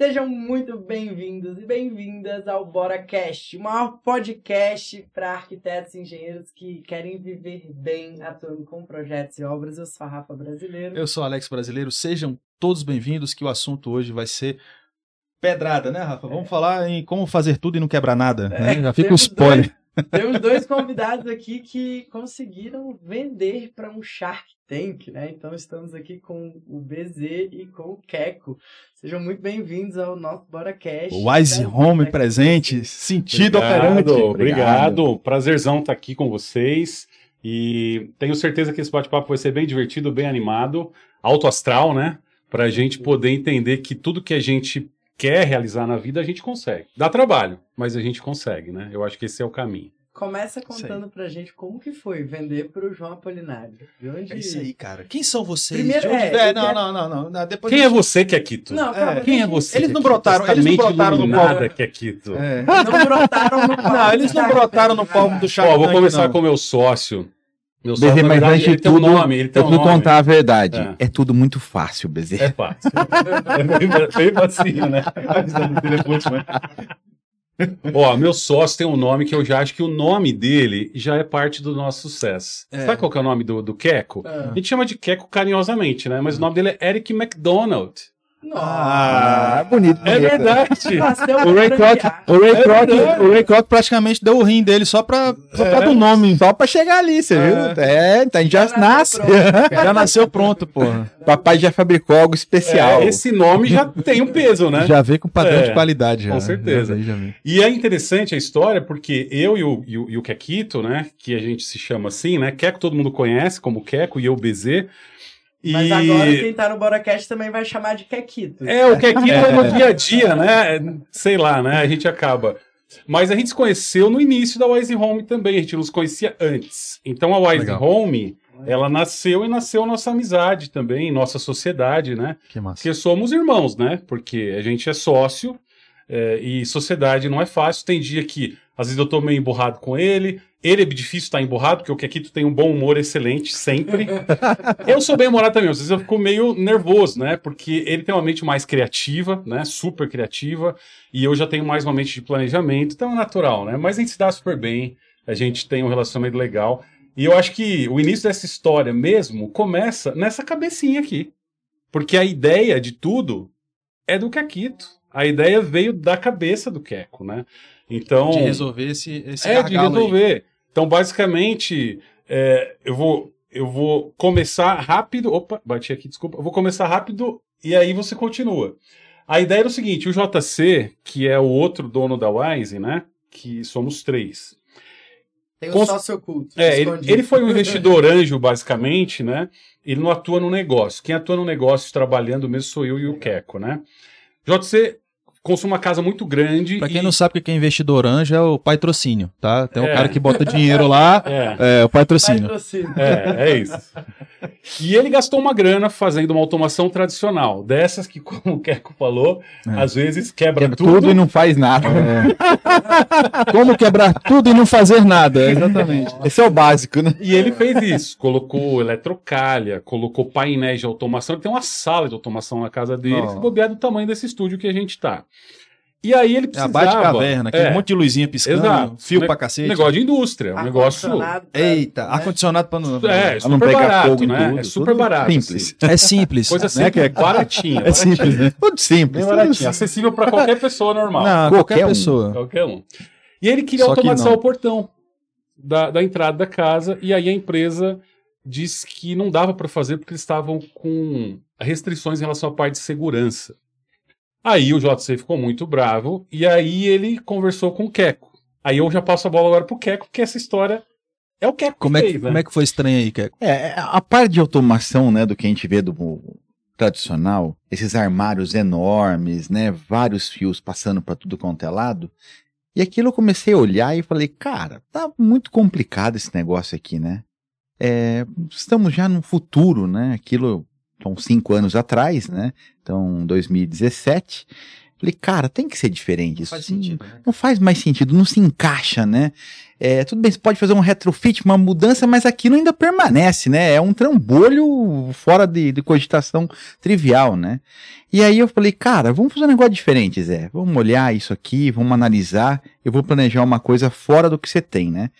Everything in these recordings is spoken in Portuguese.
Sejam muito bem-vindos e bem-vindas ao BoraCast, o maior podcast para arquitetos e engenheiros que querem viver bem atuando com projetos e obras. Eu sou a Rafa Brasileiro. Eu sou Alex Brasileiro. Sejam todos bem-vindos, que o assunto hoje vai ser pedrada, né, Rafa? Vamos é. falar em como fazer tudo e não quebrar nada. É, né? Já fica o spoiler. Dois... Temos dois convidados aqui que conseguiram vender para um Shark Tank, né? Então estamos aqui com o BZ e com o Keco. Sejam muito bem-vindos ao nosso BoraCast. Wise Home presente, sentido operante. Obrigado, obrigado. Prazerzão estar aqui com vocês. E tenho certeza que esse bate-papo vai ser bem divertido, bem animado, alto astral, né? Para a gente poder entender que tudo que a gente quer realizar na vida, a gente consegue. Dá trabalho, mas a gente consegue, né? Eu acho que esse é o caminho. Começa contando pra gente como que foi vender pro João Apolinário. De onde... É isso aí, cara. Quem são vocês? Primeiro, de onde... é, é, não, não, não, não, Depois Quem é você que é Quito? Não, calma, é. Quem é você? Eles não brotaram, eles não brotaram no palco que é Quito. É. Não brotaram no palco. Não, eles não brotaram no palco do Shark Ó, vou começar com o meu sócio. Meu Bezerra, mas verdade, antes de tudo, um nome, eu um nome. contar a verdade. É. é. tudo muito fácil, Bezerra. É fácil. é bem, facinho, né? Ó, meu sócio tem um nome que eu já acho que o nome dele já é parte do nosso sucesso. É. Sabe qual é o nome do, do Queco? É. A gente chama de Queco carinhosamente, né? Mas o nome dele é Eric McDonald. Ah, é bonito, bonito. É verdade. o Ray Kroc, o Ray é Kroc, o Ray Kroc praticamente deu o rim dele só pra, só pra é. do nome, só pra chegar ali, você é. viu? É, então a gente já, já nasce. já nasceu pronto, porra. Papai já fabricou algo especial. É, esse nome já tem um peso, né? Já vem com padrão é, de qualidade. Já, com certeza. Já já e é interessante a história porque eu e o, e o, e o Kekito, né, que a gente se chama assim, né, Keko todo mundo conhece como Keko e eu BZ, mas e... agora quem tá no BoraCast também vai chamar de Quequito. É, o Quequito é. no dia a dia, né? Sei lá, né? A gente acaba. Mas a gente se conheceu no início da Wise Home também, a gente nos conhecia antes. Então a Wise Legal. Home, ela nasceu e nasceu nossa amizade também, nossa sociedade, né? Que massa. Porque somos irmãos, né? Porque a gente é sócio é, e sociedade não é fácil. Tem dia que às vezes eu tô meio emburrado com ele, ele é difícil estar emburrado, porque o Kekito tem um bom humor excelente, sempre. eu sou bem humorado também, às vezes eu fico meio nervoso, né? Porque ele tem uma mente mais criativa, né? Super criativa, e eu já tenho mais uma mente de planejamento, então é natural, né? Mas a gente se dá super bem, a gente tem um relacionamento legal. E eu acho que o início dessa história mesmo começa nessa cabecinha aqui. Porque a ideia de tudo é do Kekito. A ideia veio da cabeça do Keko, né? Então. De resolver esse, esse É, de resolver. Aí. Então, basicamente, é, eu, vou, eu vou começar rápido. Opa, bati aqui, desculpa. Eu vou começar rápido e aí você continua. A ideia era o seguinte: o JC, que é o outro dono da Wise, né? Que somos três. Tem um Cons... sócio oculto. É, ele, ele, foi um investidor anjo, basicamente, né? Ele não atua no negócio. Quem atua no negócio trabalhando mesmo sou eu e o Queco, né? JC consome uma casa muito grande. Pra quem e... não sabe o que é investidor anjo, é o patrocínio, tá? Tem um é. cara que bota dinheiro lá, é, é o patrocínio. patrocínio. É, é isso. E ele gastou uma grana fazendo uma automação tradicional, dessas que, como o Keco falou, é. às vezes quebra, quebra tudo. tudo. e não faz nada. É. como quebrar tudo e não fazer nada, exatamente. Esse é o básico, né? E ele fez isso, colocou eletrocalha, colocou painéis de automação, ele tem uma sala de automação na casa dele, oh. bobeado do tamanho desse estúdio que a gente tá. E aí ele precisava... É a bate-caverna, aquele é, monte de luzinha piscando, exato, fio ne pra cacete. Negócio de indústria, um negócio... Eita, ar-condicionado pra não, é, pra não pegar barato, fogo né? Tudo, é super tudo barato. Simples. Assim. É simples. Coisa simples, né? que é baratinha. É simples, né? Tudo simples. Bem baratinho, acessível pra qualquer pessoa normal. Não, qualquer, qualquer pessoa. Um. Qualquer um. E ele queria Só automatizar que o portão da, da entrada da casa, e aí a empresa disse que não dava para fazer porque eles estavam com restrições em relação à parte de segurança. Aí o JC ficou muito bravo e aí ele conversou com o Queco. Aí eu já passo a bola agora pro Queco, porque essa história é o Queco como que é que, né? Como é que foi estranho aí, Queco? É, a parte de automação, né, do que a gente vê do tradicional, esses armários enormes, né, vários fios passando para tudo quanto é lado. E aquilo eu comecei a olhar e falei, cara, tá muito complicado esse negócio aqui, né? É, estamos já no futuro, né? Aquilo são cinco anos atrás, né? Então, 2017. Falei, cara, tem que ser diferente isso. Faz sentido, né? Não faz mais sentido, não se encaixa, né? É, tudo bem, você pode fazer um retrofit, uma mudança, mas aquilo ainda permanece, né? É um trambolho fora de, de cogitação trivial, né? E aí eu falei, cara, vamos fazer um negócio diferente, Zé. Vamos olhar isso aqui, vamos analisar. Eu vou planejar uma coisa fora do que você tem, né?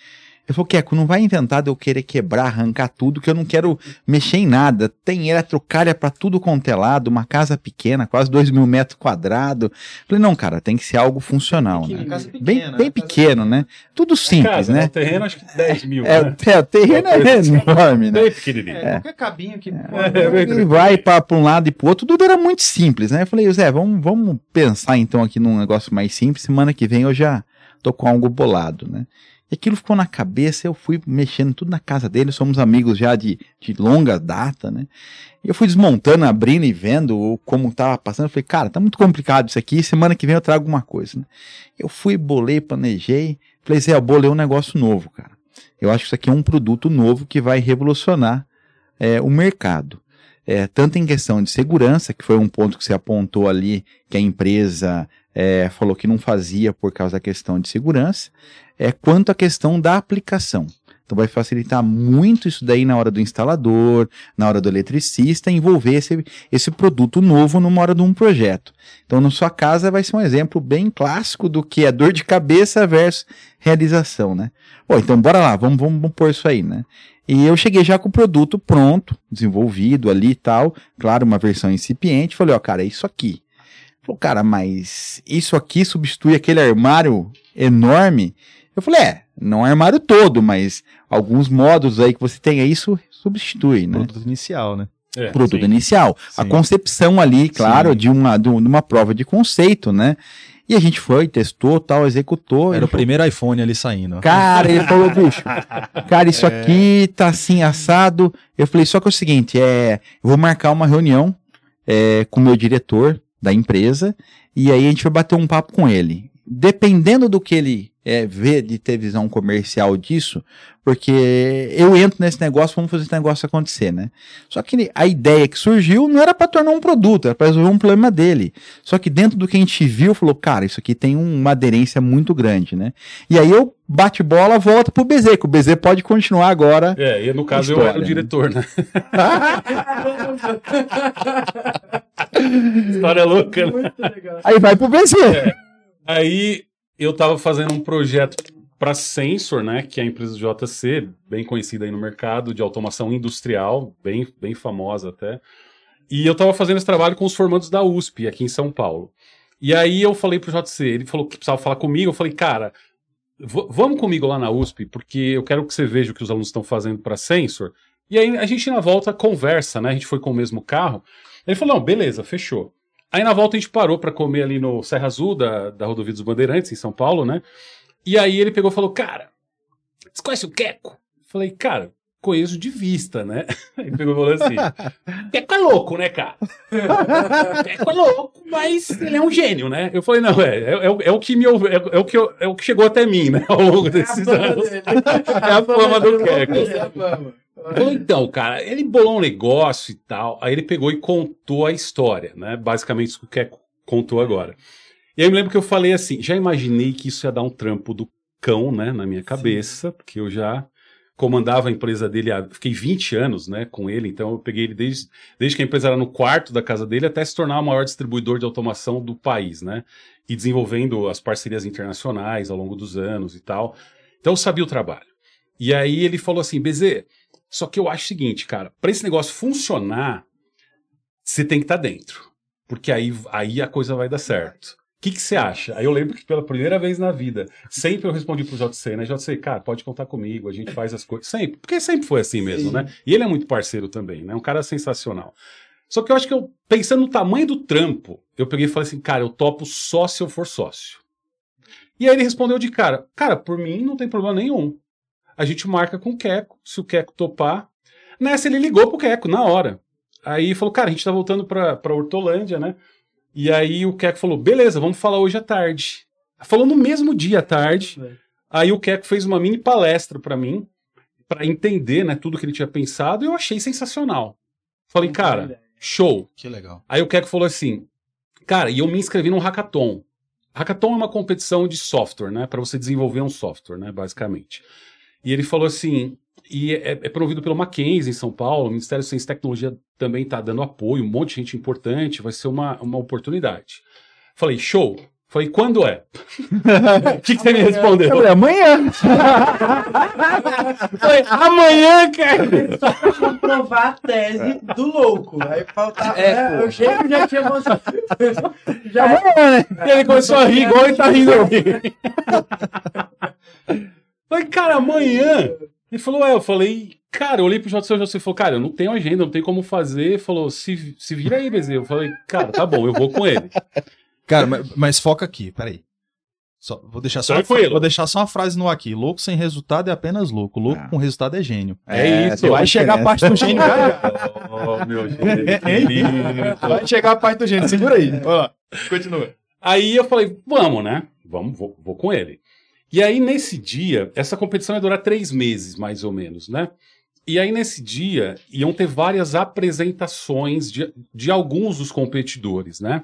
Ele falou, Keco, não vai inventar de eu querer quebrar, arrancar tudo, que eu não quero mexer em nada. Tem eletrocalha para tudo quanto é lado, uma casa pequena, quase dois mil metros quadrados. Falei, não, cara, tem que ser algo funcional, né? Casa pequena, Bem, né? bem pequeno, né? Tudo simples, Casa, né? O terreno acho que 10 mil. É, né? é, o terreno é enorme, né? Bem pequenininho. É, qualquer cabinho que. E vai para um lado e pro outro, tudo era muito simples, né? Eu falei, Zé, vamos, vamos pensar então aqui num negócio mais simples. Semana que vem eu já tô com algo bolado, né? E aquilo ficou na cabeça, eu fui mexendo tudo na casa dele, somos amigos já de, de longa data, né? Eu fui desmontando, abrindo e vendo como tava passando. Eu falei, cara, tá muito complicado isso aqui, semana que vem eu trago alguma coisa, né? Eu fui, bolei, planejei. Falei, Zé, eu bolei um negócio novo, cara. Eu acho que isso aqui é um produto novo que vai revolucionar é, o mercado. É, tanto em questão de segurança, que foi um ponto que você apontou ali, que a empresa é, falou que não fazia por causa da questão de segurança, é, quanto a questão da aplicação. Então vai facilitar muito isso daí na hora do instalador, na hora do eletricista, envolver esse, esse produto novo numa hora de um projeto. Então na sua casa vai ser um exemplo bem clássico do que é dor de cabeça versus realização, né? Bom, então bora lá, vamos, vamos, vamos pôr isso aí, né? E eu cheguei já com o produto pronto, desenvolvido ali e tal, claro, uma versão incipiente, falei, ó, cara, é isso aqui. Falou, cara, mas isso aqui substitui aquele armário enorme? Eu falei, é, não é armário todo, mas alguns modos aí que você tem aí, isso substitui, né? Produto inicial, né? É, produto sim. inicial. A Sim. concepção ali, claro, Sim. de uma, de uma prova de conceito, né? E a gente foi, testou, tal, executou. Era o primeiro iPhone ali saindo. Cara, ele falou, bicho, cara, isso aqui tá assim, assado. Eu falei, só que é o seguinte, é, eu vou marcar uma reunião é, com o meu diretor da empresa e aí a gente vai bater um papo com ele. Dependendo do que ele é, vê de ter visão comercial disso, porque eu entro nesse negócio, vamos fazer esse negócio acontecer, né? Só que a ideia que surgiu não era para tornar um produto, era para resolver um problema dele. Só que dentro do que a gente viu, falou, cara, isso aqui tem uma aderência muito grande, né? E aí eu bate bola, volta pro BZ, que o BZ pode continuar agora. É, e no caso eu História, era o né? diretor, né? História louca, né? Muito legal. Aí vai pro BZ. Aí eu tava fazendo um projeto para Sensor, né, que é a empresa JC, bem conhecida aí no mercado de automação industrial, bem, bem famosa até. E eu tava fazendo esse trabalho com os formandos da USP aqui em São Paulo. E aí eu falei pro JC, ele falou que precisava falar comigo, eu falei, cara, vamos comigo lá na USP, porque eu quero que você veja o que os alunos estão fazendo para Sensor. E aí a gente na volta conversa, né? A gente foi com o mesmo carro. Ele falou, não, beleza, fechou. Aí na volta a gente parou para comer ali no Serra Azul da, da Rodovia dos Bandeirantes, em São Paulo, né? E aí ele pegou e falou, cara, você conhece o Queco? Eu Falei, cara, conheço de vista, né? Ele pegou e falou assim, Queco é louco, né, cara? Queco é louco, mas ele é um gênio, né? Eu falei, não, é, é, é o- é o que me é, é o que eu- é o que chegou até mim, né, ao longo desses anos. dele. É a fama do Queco. É a fama. Falou, então, cara, ele bolou um negócio e tal. Aí ele pegou e contou a história, né? Basicamente isso que o Keco contou agora. E aí eu me lembro que eu falei assim: já imaginei que isso ia dar um trampo do cão, né, na minha cabeça, porque eu já comandava a empresa dele, há, fiquei 20 anos, né, com ele, então eu peguei ele desde, desde que a empresa era no quarto da casa dele até se tornar o maior distribuidor de automação do país, né, e desenvolvendo as parcerias internacionais ao longo dos anos e tal. Então eu sabia o trabalho. E aí ele falou assim, BZ, só que eu acho o seguinte, cara, para esse negócio funcionar, você tem que estar dentro. Porque aí, aí a coisa vai dar certo. O que que você acha? Aí eu lembro que pela primeira vez na vida, sempre eu respondi pro JC, né? JC, cara, pode contar comigo, a gente faz as coisas. Sempre. Porque sempre foi assim mesmo, Sim. né? E ele é muito parceiro também, né? Um cara sensacional. Só que eu acho que eu, pensando no tamanho do trampo, eu peguei e falei assim, cara, eu topo só se eu for sócio. E aí ele respondeu de cara, cara, por mim não tem problema nenhum. A gente marca com o Queco, se o Queco topar. Nessa ele ligou pro Queco, na hora. Aí falou, cara, a gente tá voltando pra, pra Hortolândia, né? E aí o Queco falou, beleza, vamos falar hoje à tarde. Falou no mesmo dia à tarde. Aí o Queco fez uma mini palestra pra mim, pra entender, né, tudo que ele tinha pensado, e eu achei sensacional. Falei, cara, show. Que legal. Aí o Queco falou assim: Cara, e eu me inscrevi num hackathon. Hackathon é uma competição de software, né? Para você desenvolver um software, né? Basicamente. E ele falou assim, e é, é promovido pelo Mackenzie em São Paulo, o Ministério de Ciência e Tecnologia também está dando apoio, um monte de gente importante, vai ser uma, uma oportunidade. Falei, show. Falei, quando é? O que, que você me respondeu? Eu falei, amanhã. Falei, amanhã, cara! Pra comprovar a tese do louco. Aí faltava. É, né, eu chego e já tinha mostrado. Já Amanhã, né? Ele começou a rir igual ele tá rindo aqui. Falei, cara, amanhã. Ele falou, é, eu falei, cara, eu olhei pro JC, o JC falou, cara, eu não tenho agenda, não tem como fazer. Ele falou, se, se vira aí, Bezerra. Eu falei, cara, tá bom, eu vou com ele. Cara, mas, mas foca aqui, peraí. Só, vou, deixar só uma, Tranquilo. vou deixar só uma frase no ar aqui. Louco sem resultado é apenas louco. Louco Ah. com resultado é gênio. É isso. tem Vai chegar a diferença. parte do gênio, cara. Oh, meu Vai chegar a parte do gênio. Segura aí. Lá. Continua. Aí eu falei, vamos, né? Vamos, vou, vou com ele. E aí, nesse dia, essa competição ia durar três meses, mais ou menos, né? E aí, nesse dia, iam ter várias apresentações de, de alguns dos competidores, né?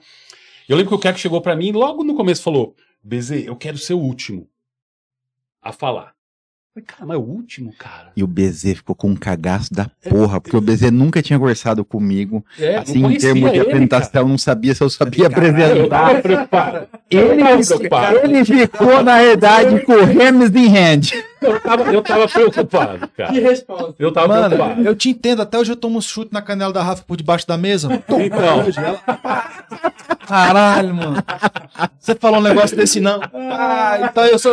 Eu lembro que o Keck chegou pra mim logo no começo falou: BZ, eu quero ser o último a falar. Eu falei, cara, mas é o último, cara? E o BZ ficou com um cagaço da porra, porque o BZ nunca tinha conversado comigo. É, assim, em termos de apresentação, não sabia se eu sabia Eu apresentar. preocupado. Ele, ele ficou, na verdade, com o Hermes in hand. Eu tava, eu tava preocupado, Que cara. resposta. Eu tava Mano, preocupado. eu te entendo. Até hoje eu tomo um chute na canela da Rafa por debaixo da mesa. mano. Então, Caralho, mano. Você falou um negócio desse não. Ah, então eu sou.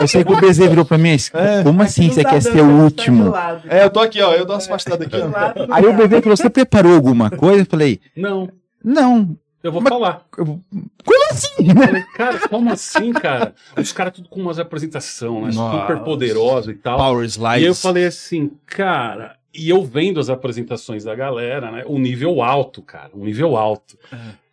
Eu sei que o BZ virou pra mim, mas como assim você tá quer ser o do último? lado. É, eu tô aqui, ó. Eu dou umas afastadas aqui, Do ó. Aí o. BZ falou, você preparou alguma coisa? Eu falei, não, não. Eu vou Mas- falar. eu- Como assim? Eu falei, cara, como assim, cara? Os caras tudo com umas apresentações, né? Nossa. Super poderoso e tal. Power E slides. eu falei assim, cara, e eu vendo as apresentações da galera, né? Um nível alto, cara, um nível alto.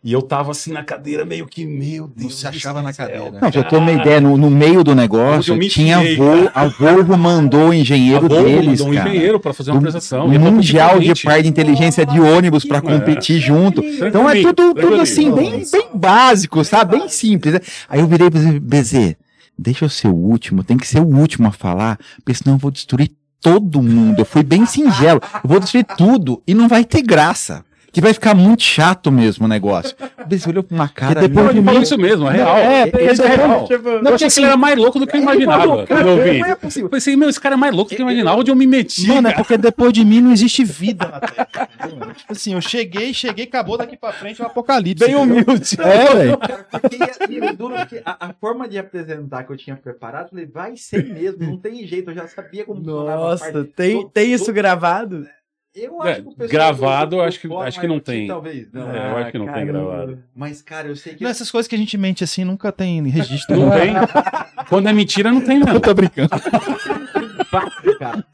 E eu tava assim na cadeira, meio que, meu Deus. Você achava na cadeira. Não, pra eu ter uma ideia, no, no meio do eu negócio, me tinha enfiei, Vol, a Volvo mandou o A engenheiro Volvo deles, mandou um cara. engenheiro pra fazer uma apresentação. ia mundial competir de a par de inteligência de ônibus pra É. competir junto. Então é tudo, tudo assim, bem, bem básico, sabe? Bem simples. né? Aí eu virei pra ele, BZ, deixa eu ser o último, tem que ser o último a falar, porque senão eu vou destruir todo mundo. Eu fui bem singelo, eu vou destruir tudo e não vai ter graça. Que vai ficar muito chato mesmo o negócio. BZ olhou pra uma cara. depois Não, ele falou isso mesmo, é real. É, Isso porque é real. Tipo, eu achei que ele era mais louco do que eu imaginava eu vi. Não é possível. Eu pensei, meu, esse cara é mais louco do que eu imaginava, onde eu me meti. Mano, é cara. porque depois de mim não existe vida na Terra. Tipo assim, eu cheguei, cheguei, acabou daqui pra frente o apocalipse. Bem humilde. É, velho. Porque duro que a, a forma de apresentar que eu tinha preparado, eu falei, vai ser mesmo, não tem jeito, eu já sabia como Nossa, tem, tem isso do- gravado? Eu É, acho que o pessoal gravado, do- do acho que- acho que não tem. Talvez, não. É, eu acho que não tem caramba. gravado. Mas, cara, eu sei que. Não, essas coisas que a gente mente assim nunca tem registro. Não tem? Quando é mentira, não tem, não. Eu tô brincando. Cara.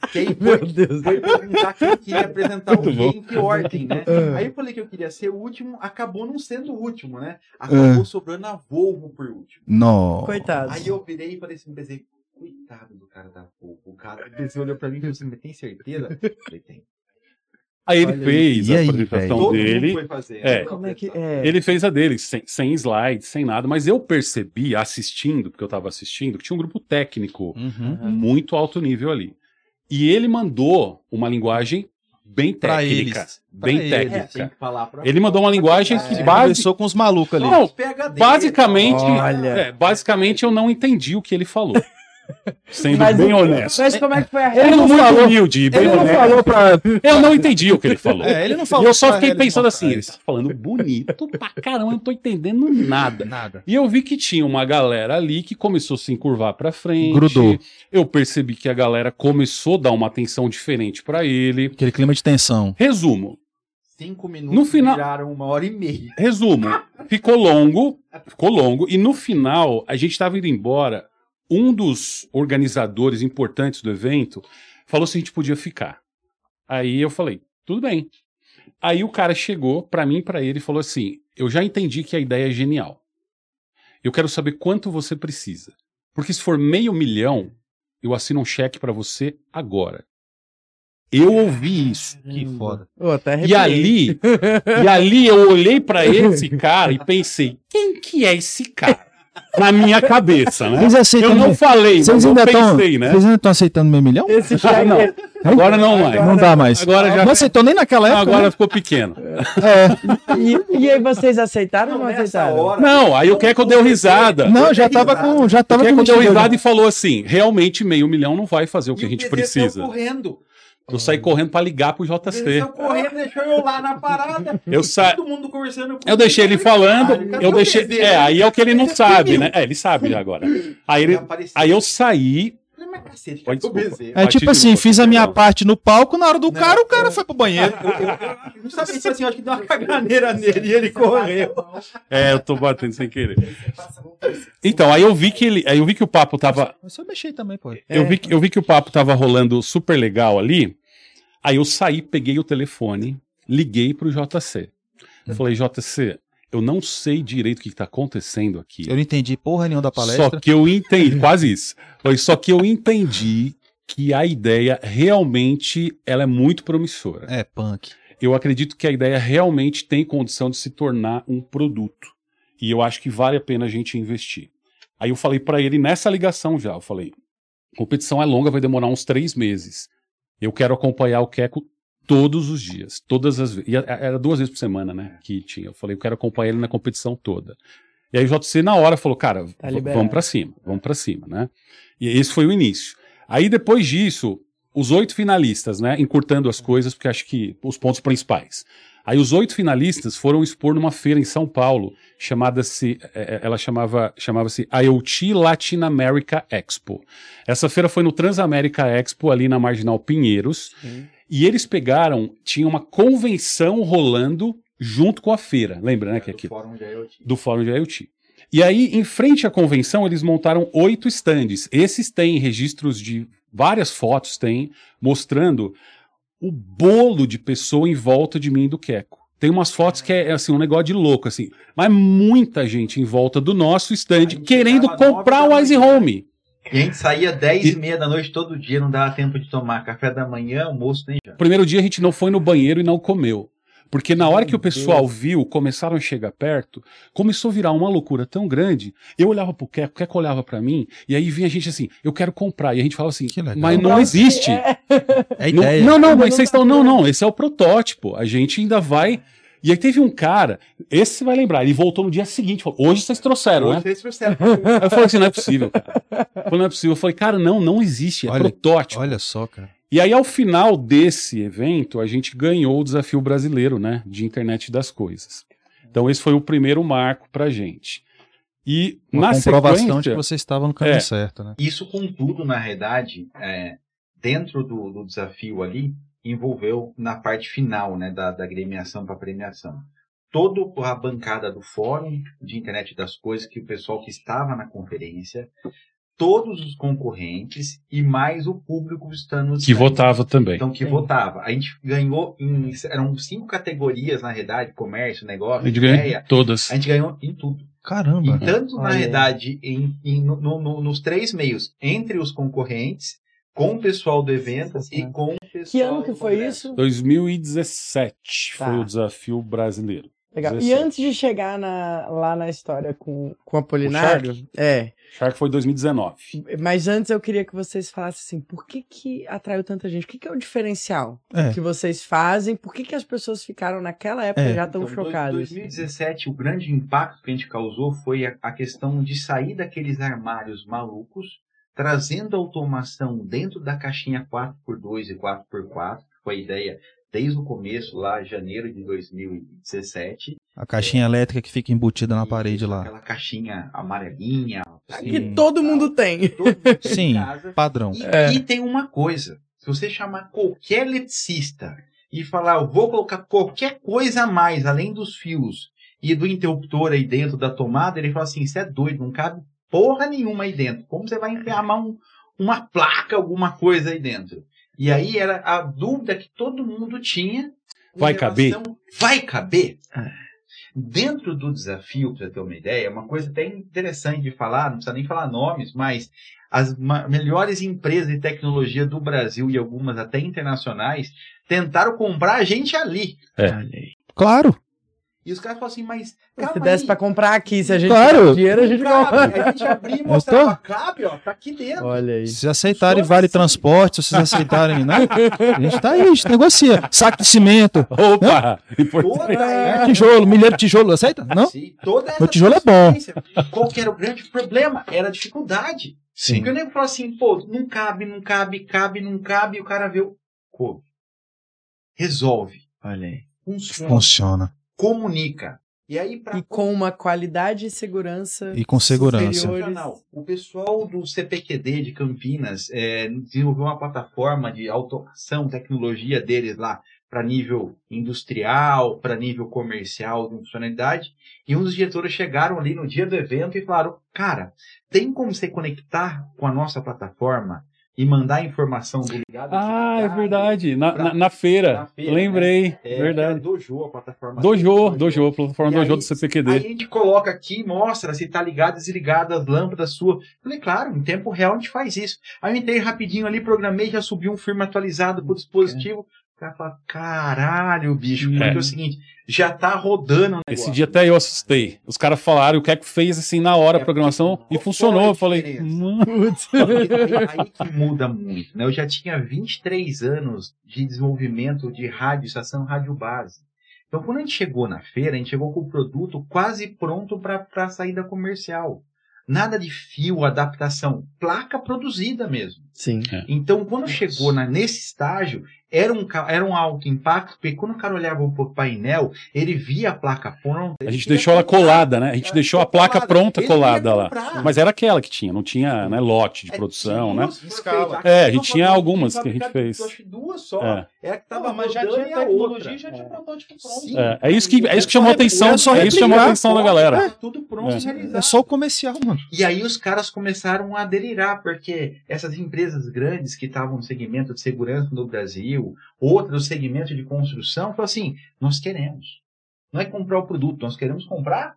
Meu foi, Deus. foi perguntar quem queria apresentar o Muito quê, em que ordem, né? Ah. Aí eu falei que eu queria ser o último, acabou não sendo o último, né? Acabou sobrando a Volvo por último. Não. Coitado. Aí eu virei e falei assim, pensei, coitado do cara da Volvo. O cara olhou pra mim e falou assim, mas tem certeza? Eu falei, tem. Aí ele Olha fez aí. a aí, apresentação Todo dele. mundo foi fazer. É. Como é que é? Ele fez a dele, sem, sem slides, sem nada, mas eu percebi, assistindo, porque eu tava assistindo, que tinha um grupo técnico Uhum. muito alto nível ali. E ele mandou uma linguagem bem Pra técnica. eles. Pra Bem eles. É, tem técnica. que falar pra Ele mandou uma linguagem que Ele base- conversou com os malucos ali. Não, PhD, basicamente, Olha. é, basicamente eu não entendi o que ele falou. Sendo Mas- bem honesto. Mas como é que foi a Ele não muito humilde, e bem Ele não honesto. falou pra. Eu não entendi o que ele falou. É, ele não E falou eu só fiquei pensando assim, ele tá falando bonito pra caramba, eu não tô entendendo nada. Nada. E eu vi que tinha uma galera ali que começou a se encurvar pra frente. Grudou. Eu percebi que a galera começou a dar uma atenção diferente pra ele. Aquele clima de tensão. Resumo, Cinco minutos No final- viraram uma hora e meia. resumo. Ficou longo, ficou longo e no final a gente tava indo embora. Um dos organizadores importantes do evento falou se a gente podia ficar. Aí eu falei, tudo bem. Aí o cara chegou pra mim e pra ele e falou assim: "Eu já entendi que a ideia é genial. Eu quero saber quanto você precisa. Porque se for meio milhão, eu assino um cheque pra você agora." Eu ouvi isso. Que foda. E ali, e ali eu olhei pra esse cara e pensei, quem que é esse cara? Na minha cabeça, né? Eu não falei, Vocês eu ainda estão pensei, né? Vocês ainda estão aceitando meio milhão? Esse cheque Não. é- Agora não mais. Não dá mais. Agora já- Não aceitou nem naquela época. Agora né? ficou pequeno. É. E, e aí vocês aceitaram ou não aceitaram? hora. Não, aí o Keco deu risada. Não, já tava com. Já O tava Keco com deu 22. risada e falou assim: realmente meio milhão não vai fazer o que E a gente precisa. correndo. Eu saí correndo pra ligar pro JC. saiu correndo, deixou eu lá na parada. Eu sa... Todo mundo conversando com Eu deixei ele falando, Cadê eu o deixei. PZ? É, aí é o que ele não Ele sabe, né? É, ele sabe já agora. Aí, ele... Aí eu saí. Mas cacete. PZ? É tipo assim, fiz a minha parte no palco, na hora do Não, cara, o cara eu- foi pro banheiro. Não sabe, tipo assim, eu acho que deu uma caganeira nele e ele correu. É, eu tô batendo sem querer. Então, aí eu vi que ele. Aí eu vi que o papo tava. Eu mexi também, pô. Eu, vi, que- eu vi que o papo tava rolando super legal ali. Aí eu saí, peguei o telefone, liguei pro JC. Eu falei, JC, eu não sei direito o que, que tá acontecendo aqui. Eu não entendi porra nenhuma da Só palestra. que eu entendi, quase isso. Só que eu entendi que a ideia realmente ela é muito promissora. É, punk. Eu acredito que a ideia realmente tem condição de se tornar um produto. E eu acho que vale a pena a gente investir. Aí eu falei pra ele nessa ligação já, eu falei, competição é longa, vai demorar uns três meses. Eu quero acompanhar o Queco todos os dias, todas as vezes. E Era duas vezes por semana, né, que tinha. Eu falei, eu quero acompanhar ele na competição toda. E aí o JC na hora falou, cara, Tá vamos pra cima, vamos pra cima, né? E esse foi o início. Aí depois disso, os oito finalistas, né, encurtando as coisas, porque acho que os pontos principais. Aí os oito finalistas foram expor numa feira em São Paulo, chamada-se, eh, ela chamava, chamava-se IoT Latin America Expo. Essa feira foi no Transamérica Expo, ali na Marginal Pinheiros, e eles pegaram, tinha uma convenção rolando junto com a feira, lembra, né, que é Do aquilo? fórum de IoT. do Fórum de IoT. E aí, em frente à convenção, eles montaram oito estandes. Esses têm registros de várias fotos, tem, mostrando o bolo de pessoa em volta de mim e do Queco. Tem umas fotos que é assim, um negócio de louco, assim. Mas muita gente em volta do nosso stand querendo comprar o manhã. Home. E a gente saía 10 E- e meia da noite todo dia, não dava tempo de tomar café da manhã, almoço nem já. Primeiro dia a gente não foi no banheiro e não comeu. Porque na hora que o pessoal viu, começaram a chegar perto, começou a virar uma loucura tão grande. Eu olhava pro Queco, o Queco olhava pra mim, e aí vinha a gente assim, eu quero comprar. E a gente falava assim, mas não existe. É Não, ideia. não, não, mas vocês estão. Não, não, esse é o protótipo. A gente ainda vai. E aí teve um cara, esse você vai lembrar, ele voltou no dia seguinte, falou, hoje vocês trouxeram, né? Vocês trouxeram. Aí eu falei assim, não é possível, cara. Eu falei, não é possível. Eu falei, cara, não, não existe, é Olha, protótipo. Olha só, cara. E aí, ao final desse evento, a gente ganhou o desafio brasileiro, né? De internet das coisas. Então, esse foi o primeiro marco pra gente. E Uma na comprovação sequência, de que você estava no caminho É. certo, né? Isso, contudo, na realidade, é, dentro do, do desafio ali, envolveu na parte final né, da, da gremiação para premiação. Toda a bancada do Fórum de Internet das Coisas, que o pessoal que estava na conferência, todos os concorrentes e mais o público estando no que votava também. Então, que Sim. votava. A gente ganhou em. Eram cinco categorias, na realidade: comércio, a negócio, gente ganhou ideia. todas. A gente ganhou em tudo. Caramba. E tanto, na Olha. realidade, em, em- no- no- nos três meios, entre os concorrentes, com o pessoal do evento e com o pessoal Que ano que do foi congresso. isso? 2017 Tá. foi o desafio brasileiro. Legal. E 17. antes de chegar na- lá na história com, com Apolinário, é. Shark foi 2019. Mas antes eu queria que vocês falassem assim, por que que atraiu tanta gente? O que que é o diferencial É. que vocês fazem? Por que que as pessoas ficaram naquela época É. já tão Então, chocadas? 2017, o grande impacto que a gente causou foi a, a questão de sair daqueles armários malucos, trazendo automação dentro da caixinha 4x2 e 4x4, que foi a ideia desde o começo, lá janeiro de 2017. A caixinha elétrica que fica embutida na parede lá. Aquela caixinha amarelinha. Que Sim. todo mundo tem. todo mundo tem em Sim, casa. padrão. E, É. e tem uma coisa: se você chamar qualquer eletricista e falar, eu vou colocar qualquer coisa a mais, além dos fios e do interruptor aí dentro da tomada, ele fala assim: isso é doido, não cabe porra nenhuma aí dentro. Como você vai enfiar um, uma placa, alguma coisa aí dentro? E aí era a dúvida que todo mundo tinha. Vai caber? relação- Vai caber? Dentro do desafio, para ter uma ideia, uma coisa até interessante de falar, não precisa nem falar nomes, mas as melhores empresas de tecnologia do Brasil e algumas até internacionais tentaram comprar a gente ali. É. Claro. E os caras falam assim, mas. Se desse para comprar aqui, se a gente claro. dinheiro, a gente cabe. A gente abrir e mostrar, cabe, ó, tá aqui dentro. Olha aí. Se aceitarem vale transporte, se vocês aceitarem, né? A gente tá aí, a gente negocia. Saco de cimento. Opa! Toda é, tijolo, milheiro de tijolo, aceita? Não? Sim, toda essa o tijolo é bom. Qual que era o grande problema? Era a dificuldade. Sim. Porque o nego fala assim, pô, não cabe, não cabe, cabe, não cabe, e o cara vê o. Coube. Resolve. Olha aí. Funciona. Funciona. Comunica. E aí, pra E com uma qualidade e segurança. E com segurança. superiores. O pessoal do CPQD de Campinas é, desenvolveu uma plataforma de automação, tecnologia deles lá para nível industrial, para nível comercial, de funcionalidade. E um dos diretores chegaram ali no dia do evento e falaram: Cara, tem como você conectar com a nossa plataforma e mandar informação do ligado? Ah, é verdade. Na, na, na feira. Na feira, Lembrei. né? É, verdade. é Dojo, a plataforma. Dojo, Dojo, a plataforma E Dojo aí- do CPQD. Aí a gente coloca aqui, mostra se tá ligado, desligado, as lâmpadas suas. Falei, claro, em tempo real a gente faz isso. Aí eu entrei rapidinho ali, programei, já subi um firmware atualizado pro dispositivo. O cara fala, caralho, bicho, porque é. É. o seguinte, já tá rodando Esse negócio. dia até eu assustei. Os caras falaram, o Keco fez assim na hora a É, programação porque- e funcionou. Eu falei, a aí, aí que muda muito, né? Eu já tinha 23 anos de desenvolvimento de rádio, estação rádio base. Então, quando a gente chegou na feira, a gente chegou com o produto quase pronto para a saída comercial. Nada de fio, adaptação, placa produzida mesmo. Sim. Então, quando chegou na- nesse estágio, era um, era um alto impacto, porque quando o cara olhava pro painel, ele via a placa pronta. A gente deixou ela colada, né? A gente deixou a placa colada. pronta Ele colada lá. Mas era aquela que tinha, não tinha né, lote de É, produção, né? Escala. É, a gente tinha algumas que a gente fez. Acho que duas só. É. Era que tava Não, mas já tinha a tecnologia, outra. já tinha É. protótipo pronto. É, é isso que, é isso que chamou a atenção. É só É isso que chamou a atenção da galera. tá Tudo pronto, É. realizado. É só o comercial, mano. E aí os caras começaram a delirar, porque essas empresas grandes que estavam no segmento de segurança no Brasil, outras no segmento de construção, falaram assim, nós queremos. Não é comprar o produto, nós queremos comprar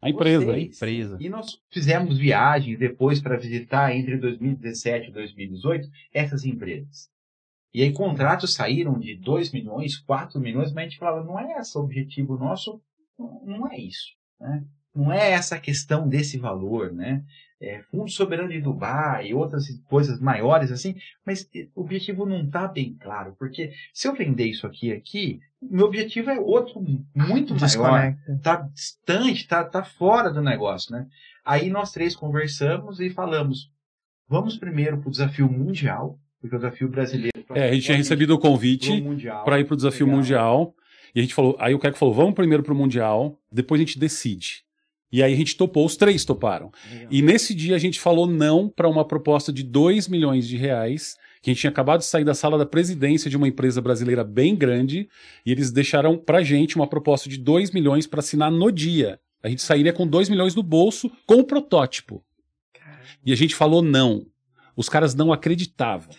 A empresa. vocês. Empresa. E nós fizemos viagens depois para visitar entre 2017 e 2018 essas empresas. E aí contratos saíram de 2 milhões, 4 milhões, mas a gente falava, não é esse o objetivo nosso, não- não é isso. Né? Não é essa a questão desse valor, né? É, Fundo Soberano de Dubai e outras coisas maiores assim, mas eh, o objetivo não está bem claro, porque se eu vender isso aqui aqui, meu objetivo é outro muito maior Desconecta. tá distante, tá, tá fora do negócio, né? Aí nós três conversamos e falamos, vamos primeiro para o desafio mundial, porque o desafio brasileiro... É, a gente tinha recebido o convite para ir para o desafio Legal. mundial. E a gente falou, aí o Keco falou, vamos primeiro para o mundial, depois a gente decide. E aí a gente topou, os três toparam. E nesse dia a gente falou não para uma proposta de 2 milhões de reais, que a gente tinha acabado de sair da sala da presidência de uma empresa brasileira bem grande, e eles deixaram pra gente uma proposta de 2 milhões para assinar no dia. A gente sairia com 2 milhões no bolso com o protótipo. E a gente falou não. Os caras não acreditavam.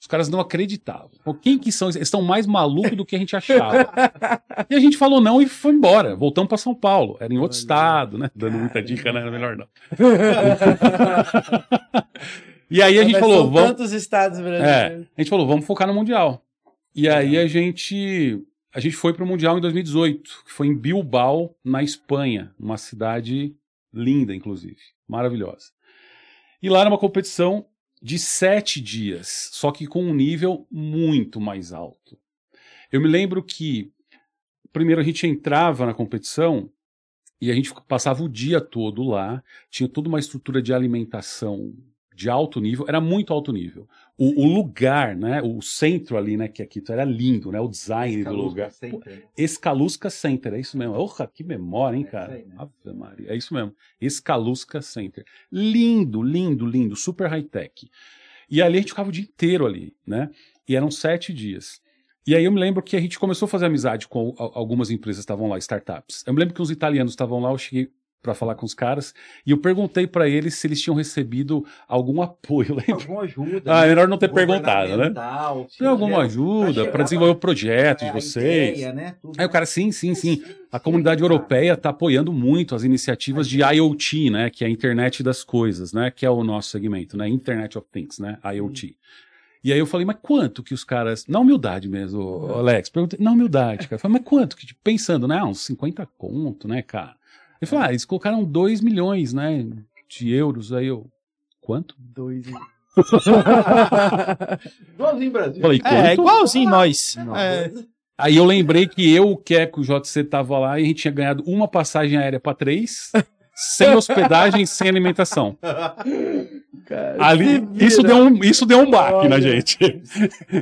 Os caras não acreditavam. Quem que são? Eles estão mais malucos do que a gente achava. e a gente falou não e foi embora. Voltamos para São Paulo. Era em outro Olha, estado, né? Dando muita dica, né? Era melhor não. e aí a gente Mas falou, são vamos. tantos estados É, brasileiros. a gente falou, vamos focar no Mundial. E aí a gente a gente foi para o Mundial em 2018, que foi em Bilbao, na Espanha, uma cidade linda, inclusive, maravilhosa. E lá era uma competição de sete dias, só que com um nível muito mais alto. Eu me lembro que primeiro a gente entrava na competição e a gente passava o dia todo lá, tinha toda uma estrutura de alimentação de alto nível, era muito alto nível. O, o lugar, né, o centro ali, né, que aqui era lindo, né, o design do lugar. Pô, Escalusca Center, é isso mesmo. Orra, que memória, hein, É cara? isso aí, né? Ave Maria, é isso mesmo. Escalusca Center. Lindo, lindo, lindo, super high-tech. E ali a gente ficava o dia inteiro ali, né? E eram sete dias. E aí eu me lembro que a gente começou a fazer amizade com al- algumas empresas que estavam lá, startups. Eu me lembro que os italianos estavam lá, eu cheguei, para falar com os caras e eu perguntei para eles se eles tinham recebido algum apoio. Lembra? Alguma ajuda. Ah, né? melhor não ter perguntado, né? Tem alguma ajuda para desenvolver o projeto de é, vocês? ideia, né? Tudo, Aí o cara, sim, sim, sim. A comunidade europeia está apoiando muito as iniciativas de IoT, né? Que é a internet das coisas, né? Que é o nosso segmento, né? Internet of Things, né? IoT. E aí eu falei, mas quanto que os caras. Na humildade mesmo, ô, Alex. Perguntei, na humildade, cara. Eu falei, mas quanto? Que, tipo, pensando, né? ah, Uns 50 conto, né, cara? Ele falou, ah, eles colocaram 2 milhões, né? De euros. Aí eu. Quanto? Dois. Igualzinho Brasil. Falei? É, igualzinho nós. É. Aí eu lembrei que eu, o Keco, o JC tava lá e a gente tinha ganhado uma passagem aérea para três, sem hospedagem, sem alimentação. Cara, Ali, isso, deu um, isso deu um baque na Olha. gente.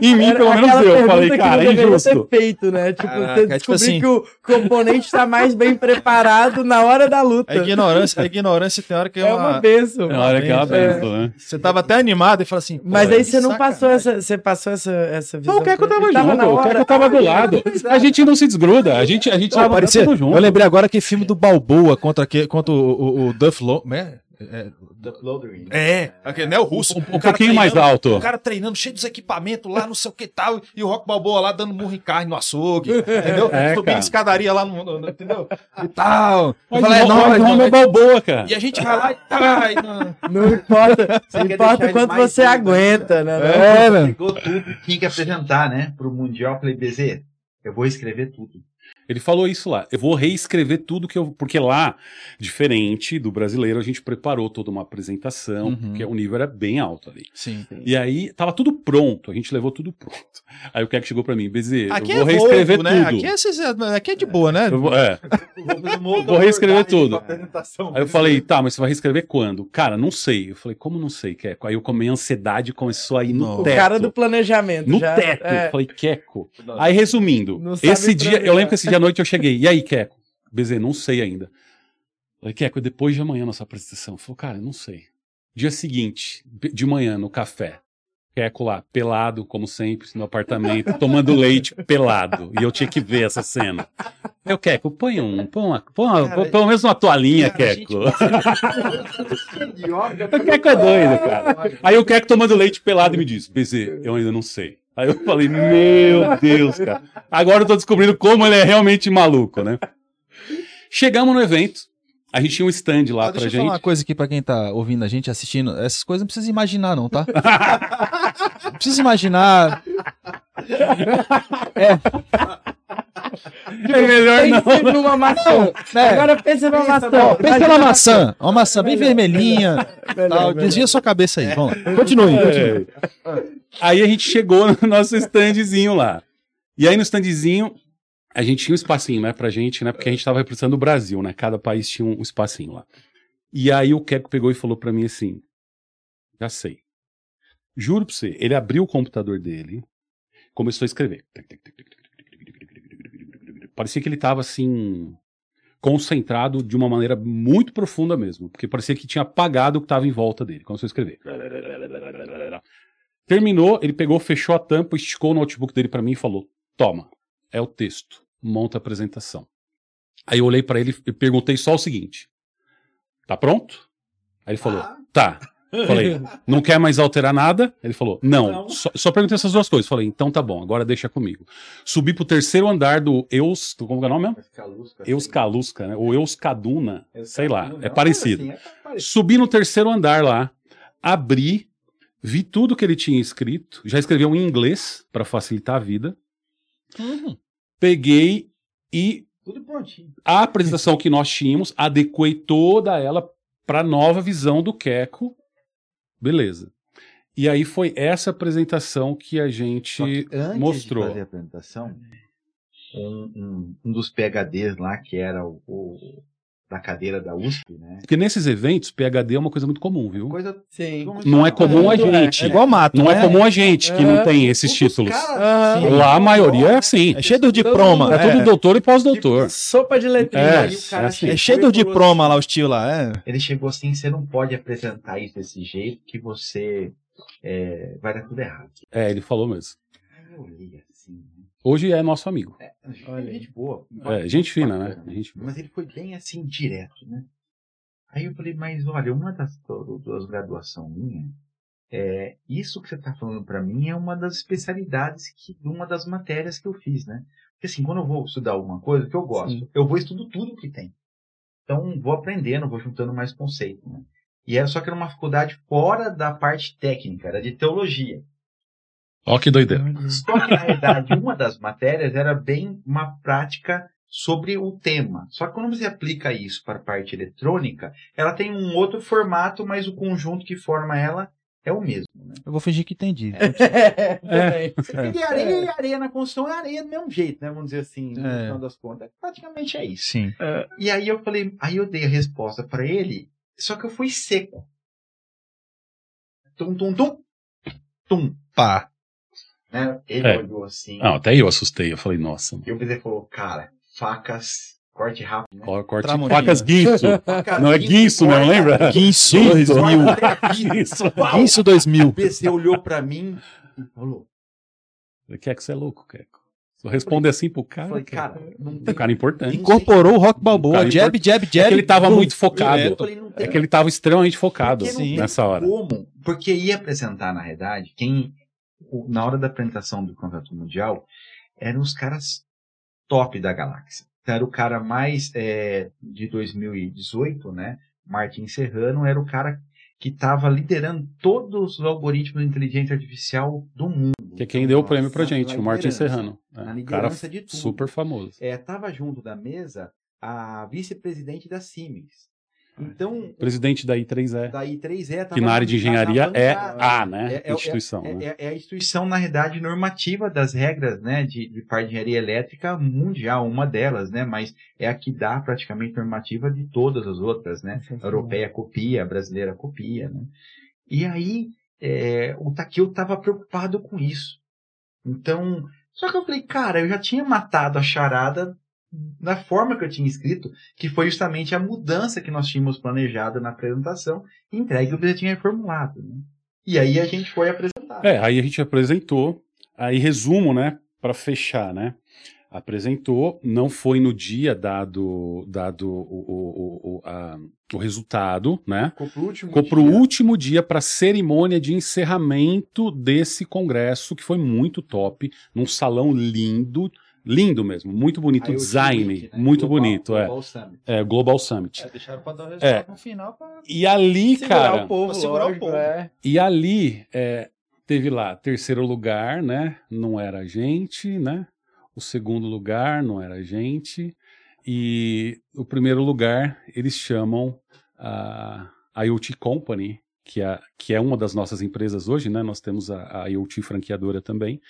em mim, Era pelo menos aquela eu. Falei, que cara, é injusto. ter feito, né? Tipo, Caraca, é tipo descobrir assim- que o componente tá mais bem preparado na hora da luta. A ignorância, a ignorância tem hora que é É uma. uma benção. Na hora que É. pensa, né? Você tava até animado e fala assim. Mas aí você não sacanagem. passou essa, você passou essa, essa visão. Não, o Keco pra ele. tava Ele junto, na o hora. Keco tava do lado. A gente não se desgruda, a gente, a gente tava parecia- junto. eu lembrei agora que filme do Balboa contra, que, contra o, o, o Duff Lo, é, é, The Floodering. é, aquele, né, o russo. Um, um pouquinho mais alto. O cara treinando, cheio dos equipamentos lá, não sei o que tal, e o Rock Balboa lá dando murro em carne no açougue, entendeu? É, Subindo cara. escadaria lá no, no- no- entendeu? E tal. Mas falei, é não, não, nóis. é balboa, cara. E a gente vai lá e tá. e não- Não importa, Você não importa quanto você doido, aguenta, né? É, velho. Pegou tudo, tinha que apresentar, né? Pro Mundial. Eu Falei, BZ, eu vou escrever tudo. Ele falou isso lá. Eu vou reescrever tudo que eu. Porque lá, diferente do brasileiro, a gente preparou toda uma apresentação, Uhum. porque o nível era bem alto ali. Sim. E aí, tava tudo pronto, a gente levou tudo pronto. Aí o que chegou pra mim, BZ, Aqui eu vou é reescrever Volvo, né? tudo. Aqui é, aqui é de boa, né? Eu vou- é. Vou reescrever tudo. Apresentação. Aí eu falei, tá, mas você vai reescrever quando? Cara, não sei. Eu falei, como não sei, Keco? Aí eu comei a ansiedade começou a ir no Não. O teto. cara do planejamento. No já, teto. é. Eu falei, Keco. Aí, resumindo, esse dia, eu lembro que esse dia à noite eu cheguei. E aí, Keco? BZ, não sei ainda. Falei, Keco, depois de amanhã nossa apresentação. Falei, cara, não sei. Dia seguinte, de manhã, no café. Keco lá, pelado, como sempre, no apartamento, tomando leite pelado. E eu tinha que ver essa cena. Eu, Keco, põe um, põe uma, põe uma, Cara, pelo menos uma toalhinha, cara, a Keco. O Keco é doido, cara. Aí o Keco tomando leite pelado e me diz, BZ, eu ainda não sei. Aí eu falei, meu Deus, cara. Agora eu tô descobrindo como ele é realmente maluco, né? Chegamos no evento. A gente tinha um stand lá Ah, pra deixa gente. falar uma coisa aqui pra quem tá ouvindo a gente, assistindo. Essas coisas não precisa imaginar, não, tá? não precisa imaginar. É melhor não. Pense numa maçã. É. Agora pense numa maçã. Ó, pensa Imagina na a maçã. Uma maçã bem vermelhinha. Melhor, Tal. melhor. Desvia sua cabeça aí. Vamos lá. Continue, continue. É. Aí a gente chegou no nosso standzinho lá. E aí no standzinho, a gente tinha um espacinho, né, pra gente, né? Porque a gente tava representando o Brasil, né? Cada país tinha um espacinho lá. E aí o Keco pegou e falou pra mim assim: Já sei. Juro pra você, ele abriu o computador dele, começou a escrever. Parecia que ele tava assim. Concentrado de uma maneira muito profunda mesmo. Porque parecia que tinha apagado o que estava em volta dele. Começou a escrever. Terminou, ele pegou, fechou a tampa, esticou o notebook dele pra mim e falou: Toma, é o texto, monta a apresentação. Aí eu olhei pra ele e perguntei só o seguinte: Tá pronto? Aí ele falou: Tá. Falei: Não quer mais alterar nada? Ele falou: Não. Só, só perguntei essas duas coisas. Falei: Então tá bom, agora deixa comigo. Subi pro terceiro andar do Eus. Como que é o nome mesmo? Euskaluska, né? Ou Euskaduna, sei lá, é parecido. Subi no terceiro andar lá, abri, vi tudo que ele tinha escrito, já escreveu em inglês para facilitar a vida. Peguei e Tudo prontinho. a apresentação que nós tínhamos, adequei toda ela para nova visão do Queco. Beleza. E aí foi essa apresentação que a gente que antes mostrou. de fazer a apresentação, um, um, um dos PHDs lá, que era o, o- da cadeira da USP, né? Porque nesses eventos, PHD é uma coisa muito comum, viu? Coisa Sim. Não é comum a É, gente. É igual mato. Não é né? comum a gente que É. não tem esses Os títulos. Lá a maioria é assim. É cheio de diploma. É tudo doutor e pós-doutor. Sopa de letrinha. É, é assim. É cheio de falou diploma lá, o estilo lá. É. Ele chegou assim, você não pode apresentar isso desse jeito, que você é, vai dar tudo errado. É, ele falou mesmo. Eu olhei assim? Hoje é nosso amigo. Olha, gente boa. É, gente fina, né? Bacana. Gente boa. Mas ele foi bem assim, direto, né? Aí eu falei, mas olha, uma das duas graduações minha, é, isso que você está falando para mim é uma das especialidades que, uma das matérias que eu fiz, né? Porque assim, quando eu vou estudar alguma coisa que eu gosto, Sim. eu vou estudando tudo que tem. Então, vou aprendendo, vou juntando mais conceito, né? E era só que era uma faculdade fora da parte técnica, era de teologia. Ó, que doideira. Só que, na verdade, uma das matérias era bem uma prática sobre o tema. Só que quando você aplica isso para a parte eletrônica, ela tem um outro formato, mas o conjunto que forma ela é o mesmo. Né? Eu vou fingir que entendi. é, é, é. areia e areia na construção é areia do mesmo jeito, né? Vamos dizer assim, no é. final das contas. Praticamente é isso. Sim. É. E aí eu falei, aí eu dei a resposta para ele, só que eu fui seco. Tum, tum, tum. Tum. Pá. Né? Ele é. olhou assim. Não, até eu assustei. Eu falei, nossa. E o ele falou, cara, facas, corte rápido. Né? Corte, facas guinso. não é guinso, não lembra? Guinso 2000. Guinso 2000. O PC olhou pra mim e falou. Quer que você é louco, Keco? Só responde assim pro cara. Falei, cara, não tem... Um cara importante. Incorporou o rock balboa, jab, jab, jab. É que ele tava muito focado. Falei, é que ele tava extremamente focado nessa hora. Como? Porque ia apresentar, na realidade, quem, na hora da apresentação do Contrato Mundial, eram os caras top da galáxia. Então, era o cara mais é, de 2018, né? Martin Serrano era o cara que estava liderando todos os algoritmos de inteligência artificial do mundo. Que é quem deu o prêmio pra gente, o Martin Serrano. É, cara super famoso. É, tava junto da mesa a vice-presidente da Siemens, então, presidente da I3E. Da I3E que na área de engenharia é a, né? É, é, instituição. É, né? é, é, a instituição, na realidade, normativa das regras né, de, de parte de engenharia elétrica mundial, uma delas, né? Mas é a que dá praticamente normativa de todas as outras, né? A europeia copia, a brasileira copia, né? E aí, é, o Takio estava preocupado com isso. Então, só que eu falei, cara, eu já tinha matado a charada da forma que eu tinha escrito, que foi justamente a mudança que nós tínhamos planejado na apresentação, entregue o que você tinha reformulado. Né? E aí a gente foi apresentar. É, aí a gente apresentou, aí resumo, né, para fechar, né? Apresentou, não foi no dia dado, dado o, o, o, a, o resultado, né? Ficou pro último Ficou pro dia. último dia para cerimônia de encerramento desse congresso, que foi muito top, num salão lindo, Lindo mesmo, muito bonito o design, né? muito Global, bonito, Global é. Summit. É, Global Summit. É, deixaram pra dar o resultado é. no final pra E ali, segurar cara, o povo, segurar lógico, o povo. É. E ali é, teve lá terceiro lugar, né? Não era a gente, né? O segundo lugar não era a gente e o primeiro lugar eles chamam a, a IoT Company, que é, que é uma das nossas empresas hoje, né? Nós temos a, a IoT franqueadora também.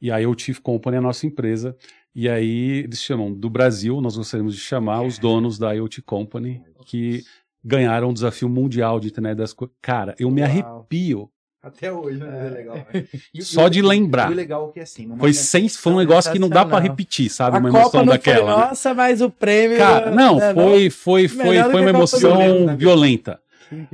E aí o Chief Company é a nossa empresa. E aí eles chamam do Brasil, nós gostaríamos de chamar os donos da IoT Company, que ganharam o desafio mundial de internet das coisas. Cara, eu me arrepio. Até hoje, né? É legal. Né? E, Só de lembrar. O legal é que assim. Foi, sem, foi um negócio que não dá para repetir, sabe? A uma emoção Copa não daquela. Foi né? nossa, mas o prêmio. Cara, não, é, foi, foi, foi, foi uma emoção violenta.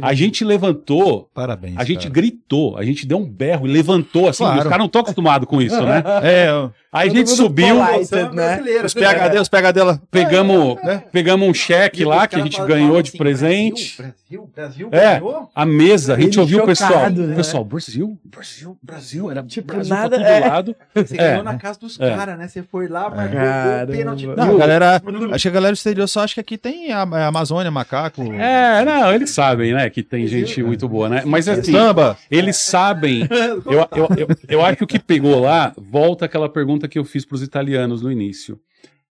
A gente levantou. Parabéns. A gente cara. gritou, a gente deu um berro e levantou assim. Claro. Os caras não estão acostumados com isso, né? É. Aí a gente subiu. Polite, né? Os PHD, os PHD. Pegamos, é, é. pegamos um cheque lá que a gente ganhou de assim, presente. Brasil, Brasil, é, a mesa, a gente ouviu o pessoal. Né? Pessoal, Brasil, Brasil, Brasil, era tipo Brasil nada. É. Lado. Você ganhou na casa dos caras, né? Você foi lá, marcou o pênalti. Não, galera, acho que a galera do exterior só acha que aqui tem a, a Amazônia, macaco. É, não, eles sabem, né? Que tem gente muito boa, né? Mas assim, samba. eles sabem. Eu, eu, eu, eu acho que o que pegou lá, volta aquela pergunta que eu fiz para os italianos no início.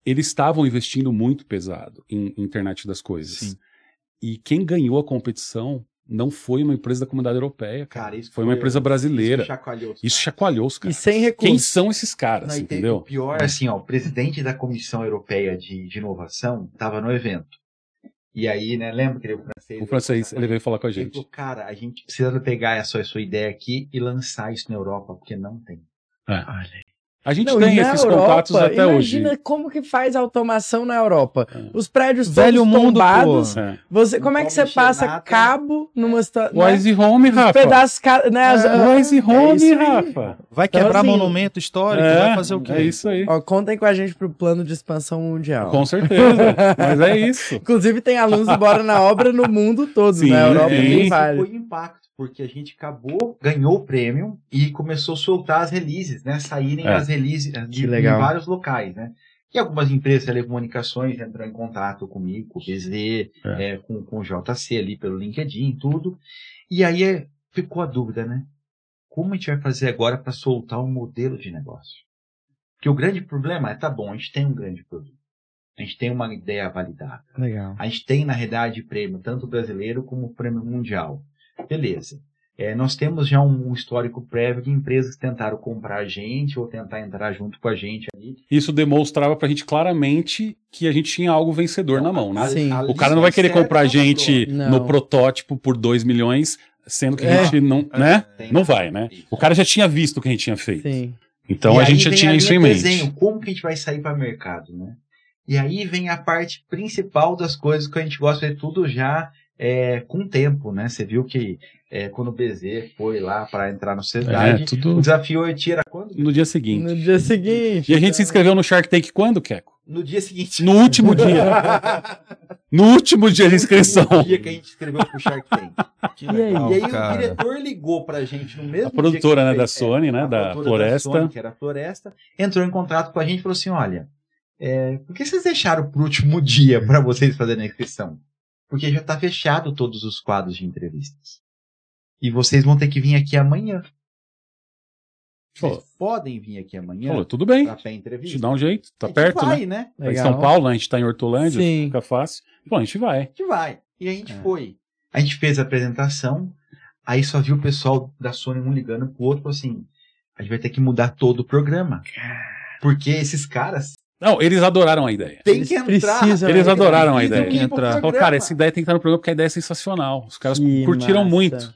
Eles estavam investindo muito pesado em internet das coisas. Sim. E quem ganhou a competição não foi uma empresa da comunidade europeia, cara. cara foi uma empresa brasileira. Isso chacoalhou, isso chacoalhou os caras. E sem recursos. Quem são esses caras, não, entendeu? O pior, assim, ó, o presidente da Comissão Europeia de, de Inovação estava no evento. E aí, né, lembra que ele é o francês? O francês, ele veio falar com a gente. Ele falou, cara, a gente precisa pegar essa sua ideia aqui e lançar isso na Europa, porque não tem. É. Olha A gente Não, tem esses Europa, contatos até hoje. Imagina como que faz automação na Europa. É. Os prédios Velho todos mundo, tombados. É. Você, Não como é que você passa nada. cabo numa situação. O Wise Home, Rafa. Pedaços, né? as- O Wise É Home. Rafa. Vai Então, quebrar assim, monumento histórico, vai fazer o quê? É isso aí. Ó, contem com a gente pro plano de expansão mundial. Com certeza. Mas é isso. Inclusive, tem alunos do Bora na Obra no mundo todo, Sim, na Europa sim. tem Esse vários. foi o impacto, porque a gente acabou, ganhou o prêmio e começou a soltar as releases, né? Saírem É. as releases de, em vários locais, né? E algumas empresas de telecomunicações entraram em contato comigo, com o BZ, É. é, com, com o JC ali pelo LinkedIn, tudo. E aí é, ficou a dúvida, né? Como a gente vai fazer agora para soltar um modelo de negócio? Porque o grande problema é, tá bom, a gente tem um grande produto. A gente tem uma ideia validada. Legal. A gente tem, na realidade, prêmio tanto brasileiro como prêmio mundial. Beleza. É, nós temos já um, histórico prévio de empresas que tentaram comprar a gente ou tentar entrar junto com a gente ali. Isso demonstrava pra gente claramente que a gente tinha algo vencedor na mão, né? Sim. A O cara não vai querer comprar a gente Não. no protótipo por 2 milhões, sendo que a É. gente não, né? Tem. Não vai, né? O cara já tinha visto o que a gente tinha feito. Sim. Então E a gente já tinha a isso em linha mente. desenho, como que a gente vai sair para mercado, né? E aí vem a parte principal das coisas que a gente gosta de tudo já é, com tempo, né? Você viu que é, quando o BZ foi lá para entrar na É, sociedade, o tudo desafio é tira quando? no dia seguinte. No dia seguinte. E a gente se inscreveu no Shark Tank quando, Keco? No dia seguinte. No último dia. No último dia de inscrição. No dia que a gente escreveu pro Shark Tank. Que E aí? legal, E aí cara. o diretor ligou pra gente no mesmo A produtora, dia né, que da fez, Sony, né, a da produtora Floresta. Sony, que era a Floresta, entrou em contato com a gente e falou assim, olha, é, por que vocês deixaram pro último dia para vocês fazerem a inscrição? Porque já tá fechado todos os quadros de entrevistas. E vocês vão ter que vir aqui amanhã. Vocês Pô. podem vir aqui amanhã Falou, tudo bem. pra entrevista? Te dá um jeito. Tá A gente perto, né? vai, né? Tá em. São Paulo, né? a gente tá em Hortolândia, Sim. fica fácil. Bom, a gente vai. A gente vai. E a gente É. foi. A gente fez a apresentação, aí só viu o pessoal da Sony um ligando pro outro, falou assim, a gente vai ter que mudar todo o programa. Porque esses caras Não, eles adoraram a ideia. Eles que entrar. precisam, Eles né? adoraram a ideia. ir pro Entrar. Falou, programa. cara, essa ideia tem que estar no programa porque a ideia é sensacional. Os caras Que curtiram massa. muito.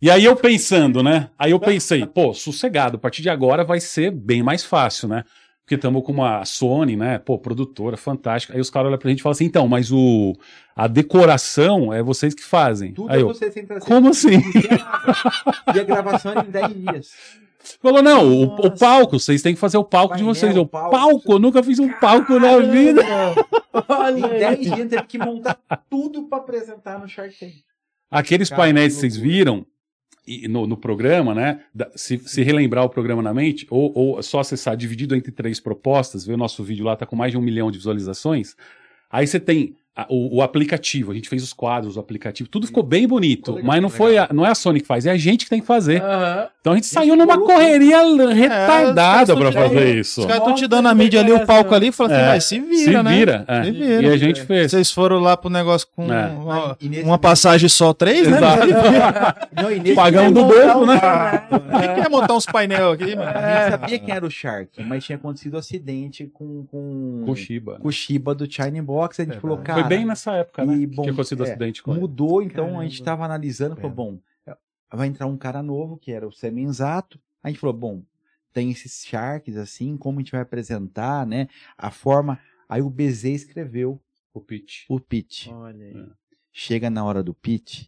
E aí eu pensando, né? Aí eu pensei, pô, sossegado, a partir de agora vai ser bem mais fácil, né? Porque estamos com uma Sony, né? Pô, produtora fantástica. Aí os caras olham pra gente e falam assim, então, mas o a decoração é vocês que fazem. Tudo aí é eu, você sem trazer. como assim? E a gravação era em 10 dias. Falou, não, o, o palco, vocês têm que fazer o palco de Painel, vocês. Eu, palco. palco, eu nunca fiz um palco na vida. Em Olha 10 aí. dias teve que montar tudo pra apresentar no Shark Tank. Aqueles Cara, painéis que vocês viram e no, no programa, né? da- se, se relembrar o programa na mente, ou, ou só acessar dividido entre três propostas, ver o nosso vídeo lá, tá com mais de um milhão de visualizações. Aí você tem o, o aplicativo, a gente fez os quadros, o aplicativo, tudo ficou bem bonito, Ficou legal, mas não foi a, não é a Sony que faz, é a gente que tem que fazer. Aham. Então a gente Isso saiu numa correria É, retardada os pra fazer isso. Os caras estão te dando a mídia ali, o palco ali, e falam assim, É, vai, se vira, Se né? vira, é. Se vira. E a gente fez. Vocês foram lá pro negócio com É. uma, E nesse uma passagem só três, né? Exato. Não, e Pagando do bolso, né? Quem quer montar uns painel aqui, mano? A gente sabia quem era o Shark, mas tinha acontecido um acidente com, com, Com Shiba. com o Shiba do China Box. A gente Verdade. falou, cara. Foi bem nessa época, né? e, bom, que aconteceu o é, acidente com ele. Mudou, então a gente estava analisando, falou, bom, vai entrar um cara novo, que era o Semenzato. A gente falou, bom, tem esses sharks assim, como a gente vai apresentar, né? A forma. Aí o BZ escreveu O pitch. o pitch. Olha aí. Chega na hora do pitch,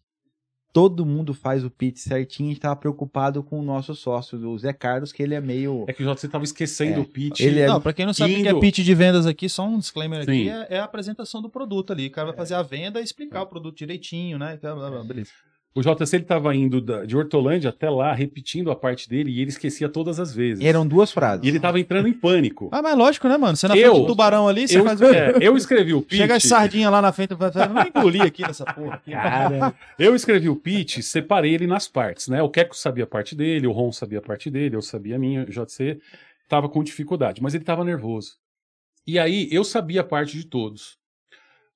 todo mundo faz o pitch certinho. A gente tava preocupado com o nosso sócio, o Zé Carlos, que ele é meio. É que o JC tava esquecendo É. o pitch. Ele é- Não, pra quem não sabe o que é pitch de vendas aqui, só um disclaimer aqui, Sim. é, é a apresentação do produto ali. O cara vai fazer a venda e explicar o produto direitinho, né? Blá, Beleza. O JC ele tava indo da- de Hortolândia até lá, repetindo a parte dele, e ele esquecia todas as vezes. Eram duas frases. E ele tava entrando em pânico. Ah, mas lógico, né, mano? Você na Eu- frente do tubarão ali, você eu, faz o quê? é, eu escrevi o pitch. Chega as sardinhas lá na frente, vai vai- não engolir aqui nessa porra. Cara, Eu escrevi o pitch, separei ele nas partes, né? O Keco sabia a parte dele, o Ron sabia a parte dele, eu sabia a minha, o JC tava com dificuldade, mas ele tava nervoso. E aí eu sabia a parte de todos.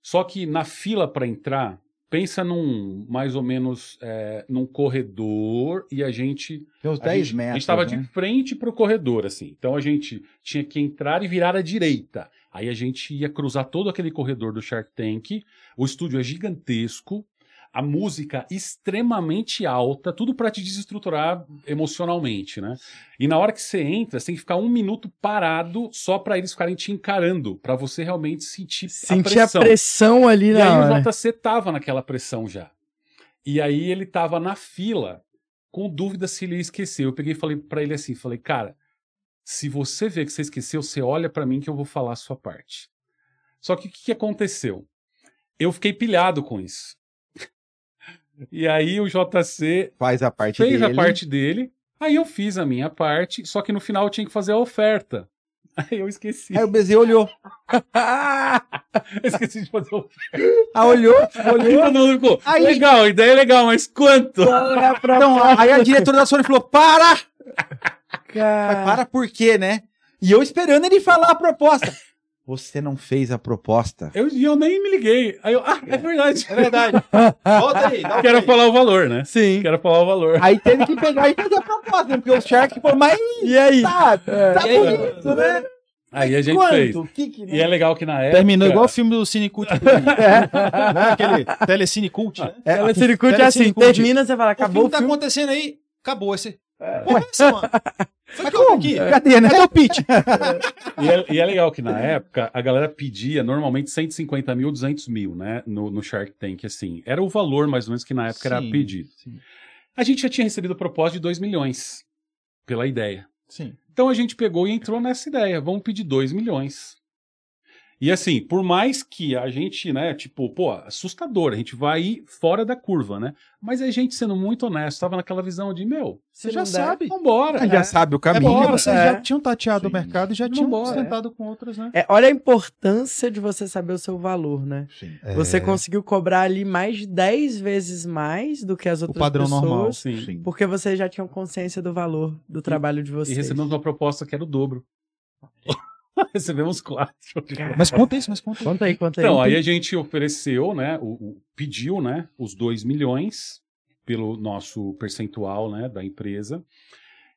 Só que na fila para entrar, pensa num mais ou menos é, num corredor e a gente Tem uns a 10 gente, metros. A gente estava né? de frente pro corredor, assim. Então a gente tinha que entrar e virar à direita. Aí a gente ia cruzar todo aquele corredor do Shark Tank. O estúdio é gigantesco. A música extremamente alta, tudo pra te desestruturar emocionalmente, né? E na hora que você entra, você tem que ficar um minuto parado só pra eles ficarem te encarando, pra você realmente sentir, a Sentir a pressão. pressão ali E na aí hora. o JC tava naquela pressão já. E aí ele tava na fila, com dúvida se ele ia esquecer. Eu peguei e falei pra ele assim, falei, cara, se você vê que você esqueceu, você olha pra mim que eu vou falar a sua parte. Só que o que aconteceu? Eu fiquei pilhado com isso. E aí o JC Faz a parte fez dele. a parte dele, aí eu fiz a minha parte, só que no final eu tinha que fazer a oferta. Aí eu esqueci. Aí o BZ olhou. Eu esqueci de fazer a oferta. Ah, olhou, Aí olhou. todo mundo ficou, Aí- legal, a ideia é legal, mas quanto? Então, aí a diretora da Sony falou: para! Mas Cara, para por quê, né? E eu esperando ele falar a proposta. Você não fez a proposta. Eu, e eu nem me liguei. Aí eu, ah, é verdade. É verdade. Volta aí, dá Quero falar o valor, né? Sim. Quero falar o valor. Aí teve que pegar e fazer a proposta, né? porque o Shark falou, mas E aí? tá, tá E aí? bonito, né? Aí a gente Quanto? fez. O que que? E é legal que na época. Terminou igual o filme do Cine Cult. né? Aquele Telecine Cult, né? É, Ela se curte Telecine assim, Cult. termina, você fala, O acabou filme o tá filme. acontecendo aí, acabou esse. Porra, essa, mano. Foi que eu aqui. Cadê, né? Cadê o pitch? E é, e é legal que na época a galera pedia normalmente 150 mil, 200 mil, né? No, no Shark Tank, assim. Era o valor mais ou menos que na época era Sim, pedido. Sim. A gente já tinha recebido proposta de 2 milhões pela ideia. sim. Então a gente pegou e entrou nessa ideia. Vamos pedir 2 milhões. E assim, por mais que a gente, né, tipo, pô, assustador, a gente vai ir fora da curva, né? Mas a gente, sendo muito honesto, tava naquela visão de, meu, Você Se já der, sabe. vambora. Já sabe o É caminho. porque vocês é. já tinham tateado o mercado e já tinham Vambora, sentado com outros, né? É, olha a importância de você saber o seu valor, né? Sim. Você É. conseguiu cobrar ali mais de 10 vezes mais do que as outras padrão pessoas. normal. Sim. Sim. Porque vocês já tinham consciência do valor do trabalho de E vocês. recebemos uma proposta que era o dobro. recebemos quatro. Mas conta isso, mas conta isso. Conta aí, conta aí. Então, aí a gente ofereceu, né? O, o- pediu, né? Os 2 milhões pelo nosso percentual, né? Da empresa.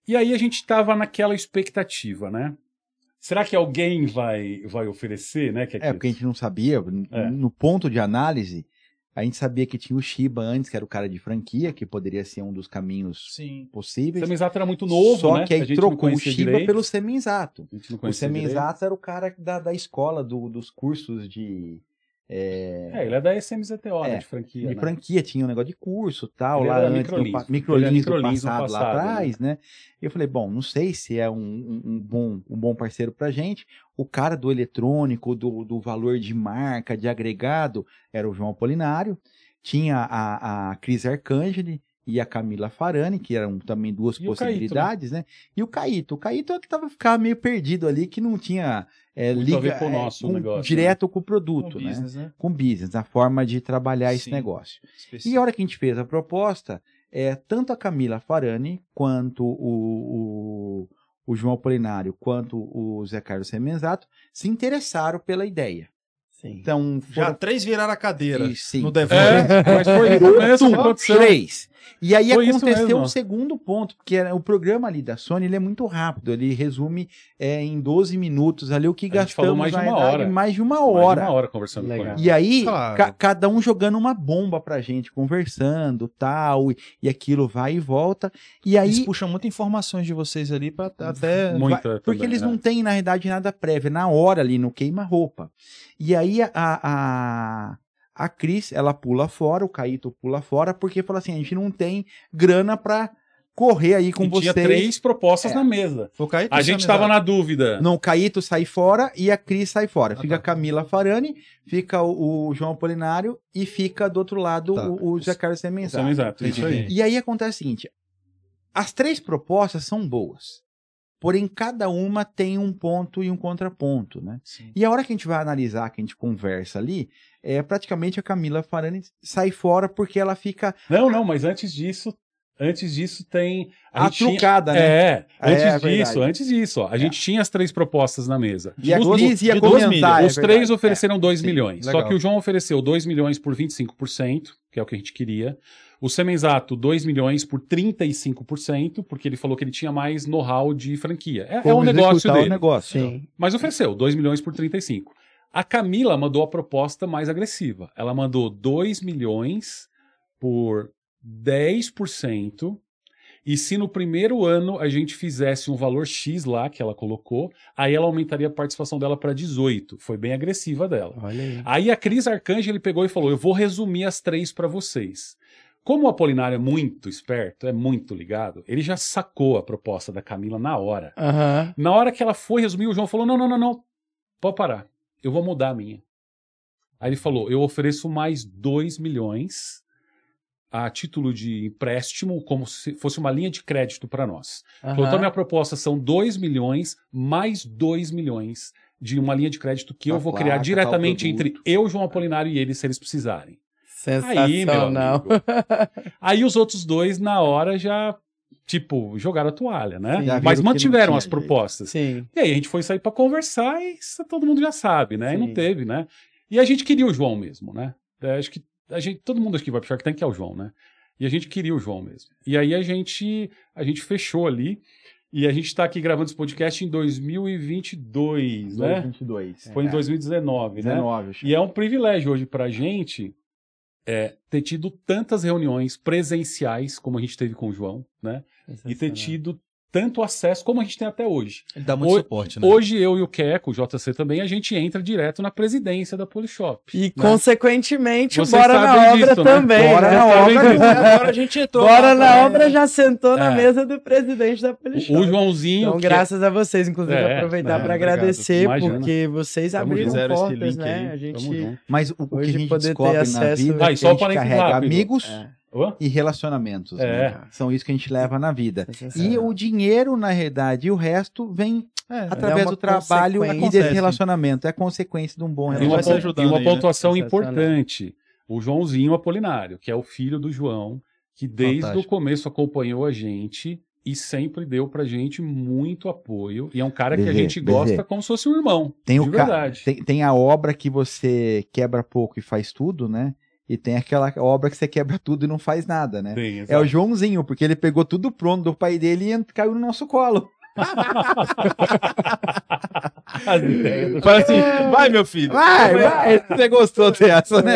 E aí a gente estava naquela expectativa, né? Será que alguém vai, vai oferecer, né? Que É, porque a gente não sabia, É. no ponto de análise, a gente sabia que tinha o Shiba antes, que era o cara de franquia, que poderia ser um dos caminhos Sim. O possíveis. Semizato era muito novo, Só né? que aí a gente não trocou o Shiba direito. pelo Semenzato. O conhecia direito. Semenzato era o cara da, da escola, do- dos cursos de, é, É, ele é da SMZTO, né, É, de franquia. de né? franquia, tinha um negócio de curso tal, Ele lá antes, microlins. no pa- Ele era microlins do microlins no passado, lá passado, atrás, né? E eu falei, bom, não sei se é um, um- um bom, um bom parceiro pra gente. O cara do eletrônico, do, do valor de marca, de agregado, era o João Apolinário. Tinha a, a Cris Arcangeli e a Camila Farani, que eram também duas E o Caíto, possibilidades, né? E o Caíto. O Caíto é o que tava ficava meio perdido ali, que não tinha é, liga com o é, com- negócio, direto com o Com produto, né? business, né? Com business, a forma de trabalhar esse Sim. negócio. E Específico. a hora que a gente fez a proposta, é, tanto a Camila Farani, quanto o, o, o João Apolinário, quanto o Zé Carlos Semenzato, se interessaram pela ideia. Sim. Então, Já foram três viraram a cadeira sim. no Devon. É, mas foi isso mesmo três. E aí Foi aconteceu o segundo ponto, porque era- o programa ali da Sony ele é muito rápido, ele resume é, em 12 minutos ali o que A gastamos mais de uma verdade, hora. mais de uma Mais de hora. uma hora conversando Legal. com ele. E aí, Claro. ca- cada um jogando uma bomba pra gente, conversando, tal, e, e aquilo vai e volta. E aí, Eles puxam muitas informações de vocês ali pra até. Muita porque também, eles né? não têm, na realidade, nada prévio, é na hora ali, no queima-roupa. E aí, a, a, a Cris, ela pula fora, o Caíto pula fora, porque fala assim, a gente não tem grana pra correr aí com E vocês. tinha três propostas É. na mesa. Foi o Caíto A gente estava na dúvida. Não, o Caíto sai fora e a Cris sai fora. Ah, fica a tá. Camila Farani, fica o, o João Apolinário e fica do outro lado Tá. o, o Zé Carlos Semenzato. exato, isso aí. E aí acontece o seguinte: as três propostas são boas. Porém, cada uma tem um ponto e um contraponto, né? Sim. E a hora que a gente vai analisar, que a gente conversa ali, é praticamente a Camila Farani sai fora porque ela fica Não, não, mas antes disso, antes disso tem a a gente tinha- trucada, né? É, É, antes é disso, verdade. antes disso, ó, a gente tinha as três propostas na mesa. E a Cris ia comentar. é Os três ofereceram 2 sim, milhões. legal. Só que o João ofereceu 2 milhões por 25%, que é o que a gente queria. O Semenzato, 2 milhões por 35%, porque ele falou que ele tinha mais know-how de franquia. É, é um negócio dele. o negócio. Sim. Mas ofereceu 2 milhões por 35. A Camila mandou a proposta mais agressiva. Ela mandou 2 milhões por 10%. E se no primeiro ano a gente fizesse um valor X lá que ela colocou, aí ela aumentaria a participação dela para 18. Foi bem agressiva dela. Olha aí. Aí a Cris Arcangel ele pegou e falou: Eu vou resumir as três para vocês. Como o Apolinário é muito esperto, é muito ligado, ele já sacou a proposta da Camila na hora. Aham. Na hora que ela foi resumir, o João falou: Não, não, não, não. Pode parar. Eu vou mudar a minha. Aí ele falou: Eu ofereço mais 2 milhões a título de empréstimo, como se fosse uma linha de crédito para nós. Falou, então, minha proposta são 2 milhões mais 2 milhões de uma linha de crédito que eu Tal vou placa, criar tal diretamente entre eu, João Apolinário e ele, se eles precisarem. Aí, meu Sensacional. amigo. Aí os outros dois, na hora, já, tipo, jogaram a toalha, né? Sim. Mas que mantiveram as propostas. Sim. E aí a gente foi sair para conversar e isso todo mundo já sabe, né? E não Sim. teve, né? E a gente queria o João mesmo, né? É, acho que a gente, todo mundo aqui vai pro Shark Tank é o João, né? E a gente queria o João mesmo. E aí a gente, a gente fechou ali e a gente tá aqui gravando esse podcast em 2022, né? 22. Foi em 2019, né? 19, acho. E é um privilégio hoje pra gente é, ter tido tantas reuniões presenciais como a gente teve com o João, né? E ter tido tanto acesso como a gente tem até hoje. Ele dá muito Ho- suporte, né? Hoje eu e o Keco, o JC também, a gente entra direto na presidência da Polishop. E, né? consequentemente, Vocês bora na obra disso, né? também. Bora né? na obra. disso. Agora a gente entrou. Bora na né? obra já sentou na É. mesa do presidente da Polishop. O Joãozinho. Então, que é- graças a vocês, inclusive, É, aproveitar é, para agradecer, Imagina. porque vocês Tamo abriram esse portas, né? aí. A gente. Mas o, que Hoje a gente poder ter descobre na acesso- vida Ah, é que só a gente carrega rápido. amigos É, Hã? e relacionamentos. É. né? São isso que a gente leva na vida. E sensacional. o dinheiro, na realidade, e o resto vem É, através uma do trabalho e desse relacionamento. É consequência de um bom É, E uma, relacionamento. ajudando e uma aí, né? pontuação Sensacional. importante. O Joãozinho Apolinário, que é o filho do João, que desde Fantástico. o começo acompanhou a gente e sempre deu pra gente muito apoio. E é um cara que a gente Bezê. gosta como se fosse um irmão. Tem, de o ca- verdade. tem, tem a obra que você quebra pouco e faz tudo, né? E tem aquela obra que você quebra tudo e não faz nada, né? Tem, É o. Joãozinho, porque ele pegou tudo pronto do pai dele e caiu no nosso colo. Fala assim, vai meu filho. Vai, vai! Você gostou dessa, né?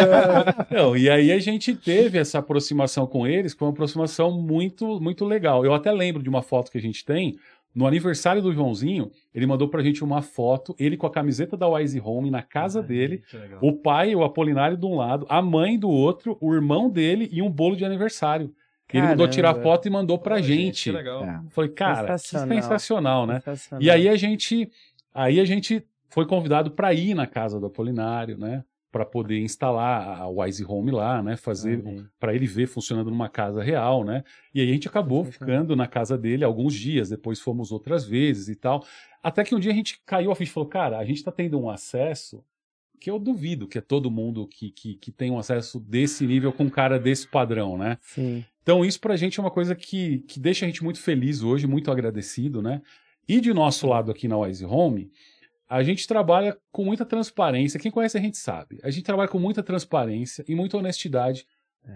Não, e aí a gente teve essa aproximação com eles, que foi uma aproximação muito, muito legal. Eu até lembro de uma foto que a gente tem. No aniversário do Joãozinho, ele mandou pra gente uma foto, ele com a camiseta da Wise Home na casa dele, o pai, o Apolinário de um lado, a mãe do outro, o irmão dele e um bolo de aniversário. Ele mandou tirar foto e mandou pra gente. Que legal. É. Falei, cara, que Sensacional. sensacional, né? Sensacional. E aí a gente, aí a gente foi convidado para ir na casa do Apolinário, né? Para poder instalar a Wise Home lá, né? Fazer Olha aí. para ele ver funcionando numa casa real, né? E aí a gente acabou Sensacional. ficando na casa dele alguns dias, depois fomos outras vezes e tal. Até que um dia a gente caiu a ficha e falou, cara, a gente tá tendo um acesso que eu duvido que é todo mundo que, que, que tem um acesso desse nível com um cara desse padrão, né? Sim. Então, isso pra gente é uma coisa que, que deixa a gente muito feliz hoje, muito agradecido, né? E de nosso lado aqui na Wise Home, a gente trabalha com muita transparência. Quem conhece a gente sabe. A gente trabalha com muita transparência e muita honestidade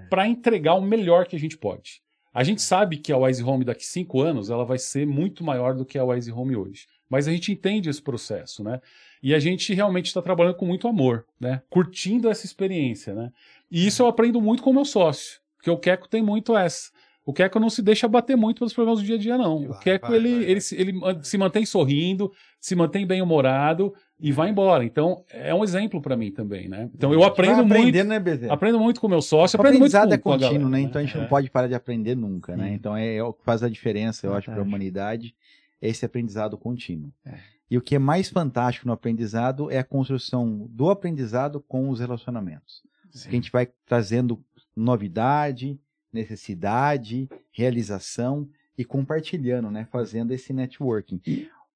para entregar o melhor que a gente pode. A gente sabe que a Wise Home daqui cinco anos ela vai ser muito maior do que a Wise Home hoje. Mas a gente entende esse processo, né? E a gente realmente está trabalhando com muito amor, né? Curtindo essa experiência, né? E isso eu aprendo muito com o meu sócio, porque o Queco tem muito essa. O Queco não se deixa bater muito pelos problemas do dia a dia, não. o Vai, Queco, vai, ele, vai, ele, se- ele se mantém sorrindo, se mantém bem-humorado e vai embora. Então, é um exemplo para mim também, né? Então, eu aprendo muito. aprendendo, né? Aprendo muito com o meu sócio, O aprendo muito aprendizado com, é com a contínuo, galera, né? Então a gente não É. pode parar de aprender nunca, né? Sim. Então é o que faz a diferença, eu acho, para a humanidade, é esse aprendizado contínuo. É. E o que é mais fantástico no aprendizado é a construção do aprendizado com os relacionamentos. Que a gente vai trazendo novidade, necessidade, realização e compartilhando, né? Fazendo esse networking.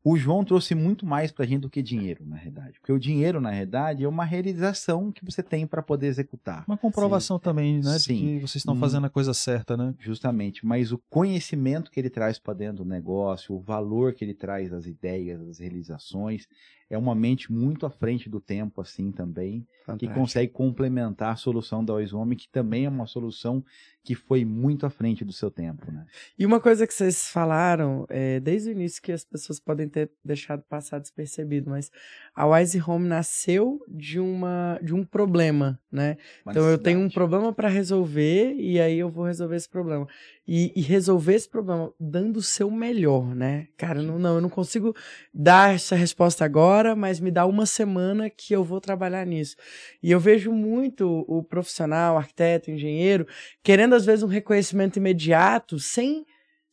O João trouxe muito mais pra gente do que dinheiro, na realidade. Porque o dinheiro, na realidade, é uma realização que você tem para poder executar. Uma comprovação também, né? Sim. De que vocês estão fazendo a coisa certa, né? Justamente, mas o conhecimento que ele traz para dentro do negócio, o valor que ele traz das ideias, das realizações, é uma mente muito à frente do tempo, assim também, que Fantástico. consegue complementar a solução da Oizome, que também é uma solução que foi muito à frente do seu tempo, né? E uma coisa que vocês falaram é, desde o início que as pessoas podem ter deixado passar despercebido, mas a Wise Home nasceu de uma de um problema, né? Uma então eu tenho um problema para resolver e aí eu vou resolver esse problema. E, e resolver esse problema dando o seu melhor, né? Cara, não, não, eu não consigo dar essa resposta agora, mas me dá uma semana que eu vou trabalhar nisso. E eu vejo muito o profissional, arquiteto, engenheiro, querendo às vezes um reconhecimento imediato sem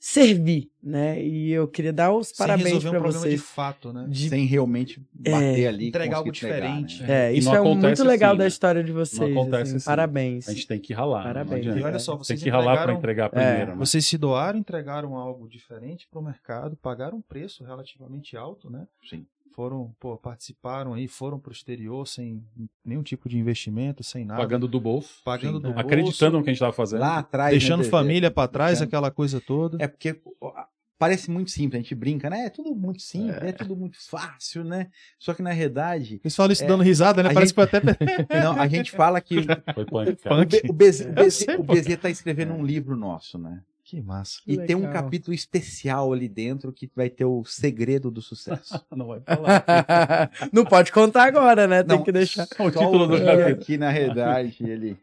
servir, né? E eu queria dar os Sem parabéns resolver um para problema de vocês. fato, né? de- Sem realmente bater ali e entregar algo entregar, diferente. né? É, isso é muito legal assim, da né? história de vocês. acontece assim, assim. Parabéns. A gente tem que ralar. Parabéns. E olha só, tem vocês que ralar para entregar primeiro. né? Vocês se doaram, entregaram algo diferente para o mercado, pagaram um preço relativamente alto, né? Sim. Foram, pô, participaram aí, foram para o exterior sem nenhum tipo de investimento, sem nada. Pagando do bolso. Pagando Sim. do bolso. Acreditando no que a gente estava fazendo. Lá atrás. deixando né, Dedé? família para trás, Deixando- aquela coisa toda. É porque parece muito simples, a gente brinca, né? É tudo muito simples, é, tudo muito fácil, né? Só que na realidade, Eles falam isso É, dando risada, né? a Parece gente- que foi até. não, a gente fala que o, Foi punk, o BZ, o Eu BZ, sei, o. BZ tá escrevendo um livro nosso, né? Que massa. E tem um legal. capítulo especial ali dentro que vai ter o segredo do sucesso. Não vai falar. não pode contar agora, né? Tem Não, que deixar. O título do Gui capítulo. aqui na realidade ele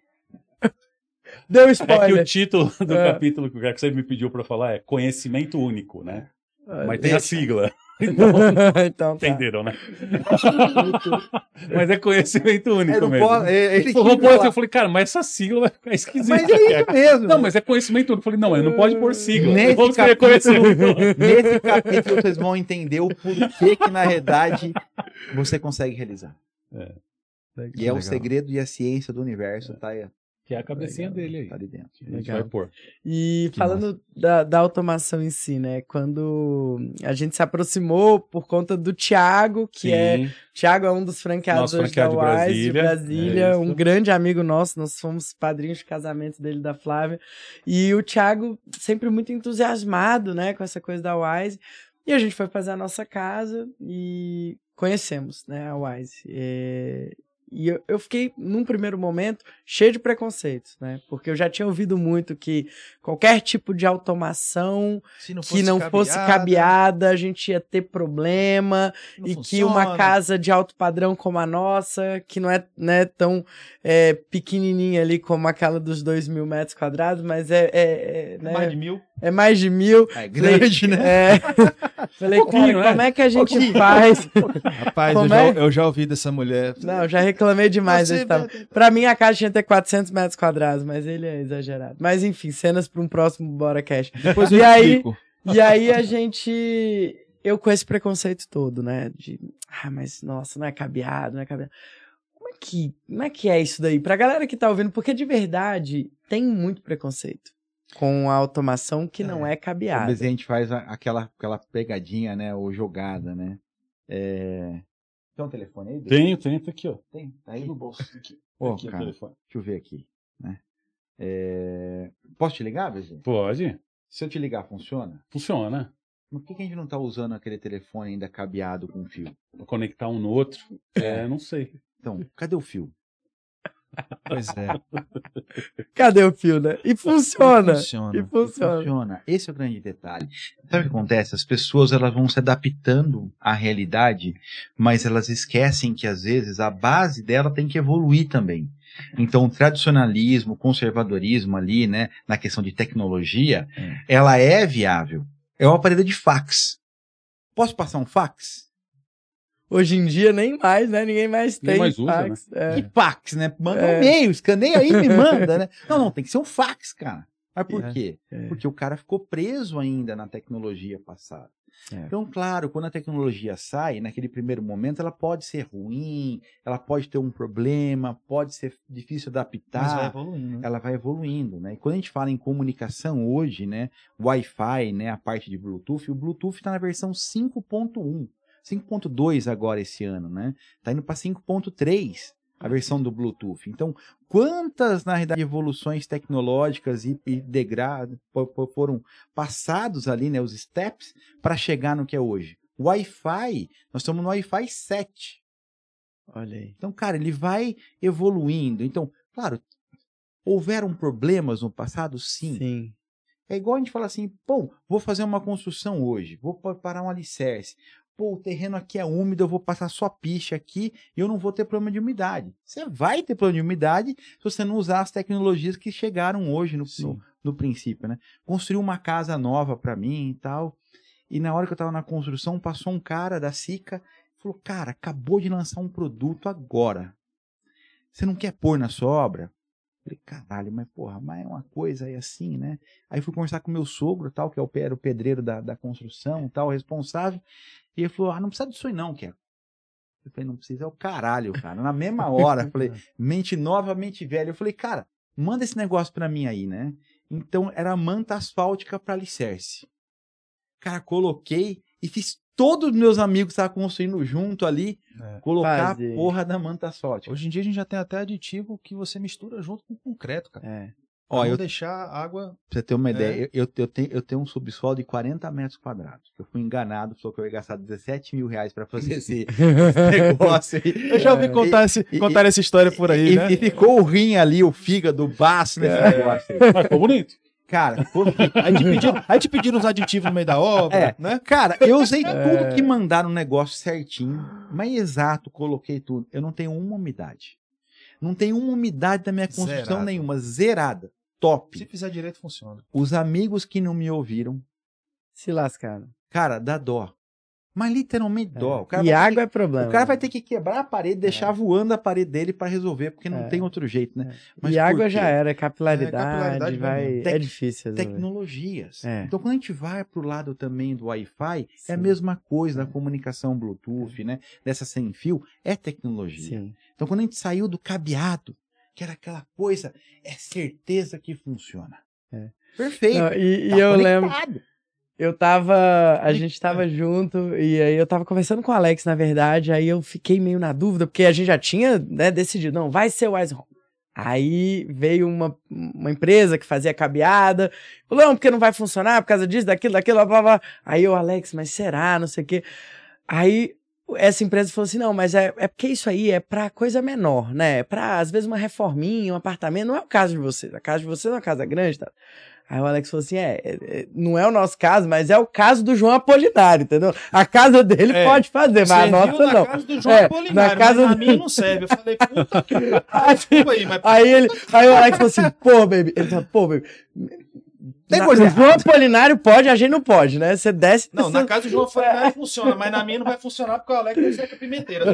Deu É que o spoiler. título do É. capítulo que o que você me pediu pra falar é Conhecimento Único, né? Ah, Mas tem a sigla. Então, então tá. entenderam, né? mas é conhecimento único mesmo. posso- é- ele Ele pô, falar. eu falei, cara, mas essa sigla vai ficar esquisita. Mas é isso mesmo. Não, mas é conhecimento único. Eu falei, não, mas não pode pôr sigla. Nesse Vamos capítulo- conhecimento. Nesse capítulo vocês vão entender o porquê que na realidade você consegue realizar. E é o segredo e a ciência do universo, tá aí. Que é a cabecinha Legal. dele aí. Tá ali dentro. A gente Legal. vai pôr. E Que falando da, da automação em si, né? Quando a gente se aproximou por conta do Thiago, que é. Sim. Thiago é um dos franqueados franqueado da de Wise de Brasília. Brasília, É um grande amigo nosso, nós fomos padrinhos de casamento dele e da Flávia. E o Thiago sempre muito entusiasmado, né, com essa coisa da Wise. E a gente foi fazer a nossa casa e conhecemos, né, a Wise. É, E eu, eu fiquei, num primeiro momento, cheio de preconceitos, né? Porque eu já tinha ouvido muito que qualquer tipo de automação não que não fosse cabeada, a gente ia ter problema e que uma funciona. casa de alto padrão como a nossa, que não é né, tão é, pequenininha ali como aquela dos dois mil metros quadrados, mas é, é, é, né, Mais de mil. é mais de mil. É grande, né? É, falei, Pouquinho, cara, né? como é que a gente faz? Rapaz, eu já, é? eu já ouvi dessa mulher. Não, já reclamei demais desse tamanho. Pra mim, a casa tinha que ter 400 metros quadrados, mas ele é exagerado. Mas enfim, cenas para um próximo Bora Cash. Depois E aí- explico. E aí a gente. Eu com esse preconceito todo, né? De. Ah, mas nossa, não é cabeado, não é cabeado. Como é que, como é, que é isso daí? Pra galera que tá ouvindo, porque de verdade tem muito preconceito com a automação que não é Às cabeada. vezes a gente faz aquela, aquela pegadinha, né? Ou jogada, né? É... Tem um telefone aí? Tenho, tenho, tá aqui, ó. Tem, tá aí? No bolso. Aqui, Ô, aqui o cara, telefone. deixa eu ver aqui, né? É... Posso te ligar, BZ? Pode. Se eu te ligar, funciona? Funciona. Mas por que que a gente não tá usando aquele telefone ainda cabeado com fio? Vou conectar um no outro. É, não sei. Então, cadê o fio? Pois é. Cadê o fio, né? E funciona. Funciona. E funciona. Funciona. Esse é o grande detalhe. Sabe o que acontece? As pessoas elas vão se adaptando à realidade, mas elas esquecem que às vezes a base dela tem que evoluir também. Então, o tradicionalismo, o conservadorismo ali, né, na questão de tecnologia, Hum. ela é viável. É uma aparelho de fax. Posso passar um fax? Hoje em dia nem mais, né? Ninguém mais Nem tem mais usa, fax. É. Que fax, né? Manda É. um e-mail, escaneia aí e me manda, né? Não, não, tem que ser um fax, cara. Mas por É. quê? É. Porque o cara ficou preso ainda na tecnologia passada. É. Então, claro, quando a tecnologia sai, naquele primeiro momento, ela pode ser ruim, ela pode ter um problema, pode ser difícil adaptar. Mas vai evoluindo. né? Ela vai evoluindo, né? E quando a gente fala em comunicação hoje, né? Wi-Fi, né? A parte de Bluetooth, o Bluetooth está na versão 5.1. 5.2 agora esse ano, né? Tá indo para 5.3 a versão do Bluetooth. Então, quantas, na realidade, evoluções tecnológicas e, e degrados foram passados ali, né? Os steps para chegar no que é hoje. Wi-Fi, nós estamos no Wi-Fi 7. Olha aí. Então, cara, ele vai evoluindo. Então, claro, Houveram problemas no passado? Sim. Sim. É igual a gente fala assim, pô, vou fazer uma construção hoje, vou preparar um alicerce. Pô, o terreno aqui é úmido, eu vou passar só piche aqui e eu não vou ter problema de umidade. Você vai ter problema de umidade se você não usar as tecnologias que chegaram hoje no, no, no princípio, né? Construir uma casa nova para mim e tal. E na hora que eu estava na construção, passou um cara da Sica e falou: Cara, acabou de lançar um produto agora. Você não quer pôr na sua obra? Falei, caralho, mas porra, mas é uma coisa aí assim, né? Aí fui conversar com meu sogro, tal, que é o, era o pedreiro da, da construção, tal, responsável. E ele falou: Ah, não precisa disso aí não, Keco. Eu falei, não precisa, é o caralho, cara. Na mesma hora, falei, mente nova, mente velha. Eu falei, cara, manda esse negócio pra mim aí, né? Então era manta asfáltica para alicerce. Cara, coloquei e fiz todos os meus amigos estavam construindo junto ali, é. colocar Fazer. a porra da manta asfáltica. Hoje em dia a gente já tem até aditivo que você mistura junto com concreto, cara. É. Ó, eu deixar a água. Pra você ter uma é. ideia, eu, eu, tenho, eu tenho um subsolo de 40 metros quadrados. Eu fui enganado, falou que eu ia gastar 17 mil reais pra fazer esse, negócio aí. Eu já ouvi contar, esse, e, contar e, essa história por aí, e, né? E ficou o rim ali, o fígado, o baço nesse é. negócio aí. Mas ficou bonito. Cara, pô, aí, te pediram, aí te pediram os aditivos no meio da obra, é, né? Cara, eu usei é. tudo que mandaram o negócio certinho, mas exato, coloquei tudo. Eu não tenho uma umidade. Não tem uma umidade da minha construção Zerado. nenhuma, zerada. Top. Se fizer direito, funciona. Os amigos que não me ouviram. Se lascaram. Cara, dá dó. Mas literalmente é. dó. e água é problema. O cara vai ter que quebrar a parede, deixar é. voando a parede dele para resolver, porque não é. tem outro jeito, né? É. Mas e água já era, capilaridade, capilaridade vai... é difícil. Resolver. Tecnologias. Então, quando a gente vai pro lado também do Wi-Fi, é a mesma coisa, da comunicação Bluetooth, né? Dessa sem fio, é tecnologia. Sim. Então, quando a gente saiu do cabeado, que era aquela coisa, é certeza que funciona. É. Perfeito. Não, e, tá e eu lembro eu tava. A gente tava junto e aí eu tava conversando com o Alex, na verdade. Aí eu fiquei meio na dúvida, porque a gente já tinha né, decidido, não, vai ser o Wise Home. Aí veio uma, uma empresa que fazia cabeada, falou, não, porque não vai funcionar por causa disso, daquilo, daquilo, blá, blá, blá. Aí o Alex, mas será? Não sei o quê. Aí essa empresa falou assim: não, mas é, é porque isso aí é para coisa menor, né? É pra, às vezes, uma reforminha, um apartamento. Não é o caso de vocês. A casa de vocês é uma casa grande, tá? Aí o Alex falou assim: é, é, é, não é o nosso caso, mas é o caso do João Apolinário, entendeu? A casa dele é, pode fazer, mas a nossa não. Na casa do João é, Apolinário, na casa mas do... minha não serve. Eu falei, puta que aí, mas... aí, ele, aí o Alex falou assim: pô, baby. Ele falou, pô, baby tem coisa na, João Apolinário pode, a gente não pode, né? Você desce. Não, na casa do João Apolinário funciona, mas na minha não vai funcionar porque o Alex não seca pimenteira.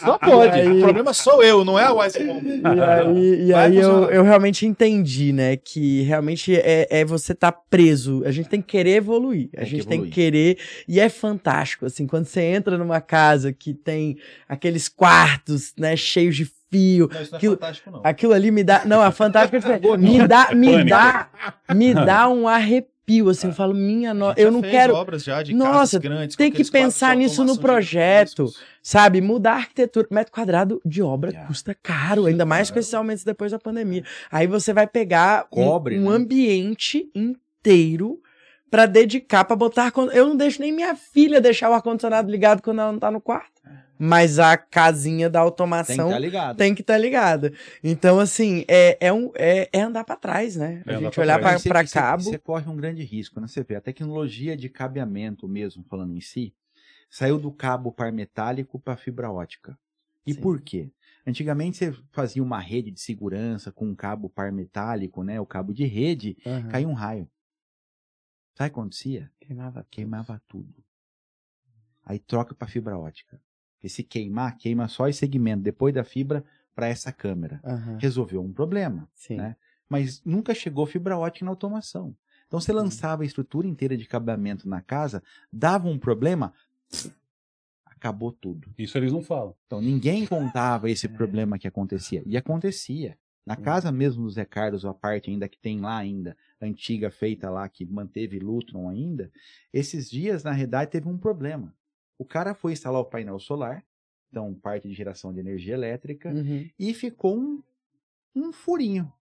Só pode. Aí... O problema sou eu, não é o Wise E aí, e aí eu, eu realmente entendi, né? Que realmente é, é você estar tá preso. A gente tem que querer evoluir. A tem gente que tem que querer. E é fantástico, assim, quando você entra numa casa que tem aqueles quartos, né, cheios de fio. Não, isso não é aquilo, fantástico, não. Aquilo ali me dá. Não, a fantástico é me dá, me dá, me dá um arrepio, assim, eu falo, minha nossa, eu não quero. obras já de nossa, grandes, tem que pensar nisso no projeto, sabe? Mudar a arquitetura. Metro quadrado de obra yeah. custa caro, ainda mais com esses aumentos depois da pandemia. Aí você vai pegar Cobre, um, um né? ambiente inteiro para dedicar, para botar. Eu não deixo nem minha filha deixar o ar-condicionado ligado quando ela não tá no quarto mas a casinha da automação tem que estar tá ligada. Então, assim, é, é, um, é, é andar para trás, né? É a gente olhar para cabo. Você, corre um grande risco, né? Você vê, a tecnologia de cabeamento mesmo, falando em si, saiu do cabo par metálico para fibra ótica. E Sim. por quê? Antigamente você fazia uma rede de segurança com um cabo par metálico, né? O cabo de rede, uhum. caía um raio. Sabe o que acontecia? Queimava, Queimava tudo. Aí troca para fibra ótica. Porque se queimar, queima só esse segmento depois da fibra para essa câmera. Uhum. Resolveu um problema. Sim. Né? Mas nunca chegou fibra ótica na automação. Então você lançava a estrutura inteira de cabeamento na casa, dava um problema, acabou tudo. Isso eles não falam. Então ninguém contava esse é. problema que acontecia. E acontecia. Na casa mesmo do Zé Carlos, a parte ainda que tem lá ainda, antiga feita lá, que manteve Lutron ainda, esses dias, na realidade, teve um problema. O cara foi instalar o painel solar, então parte de geração de energia elétrica, uhum. e ficou um, um furinho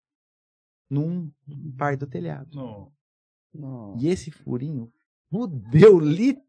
num par do telhado. Não. E esse furinho fudeu literalmente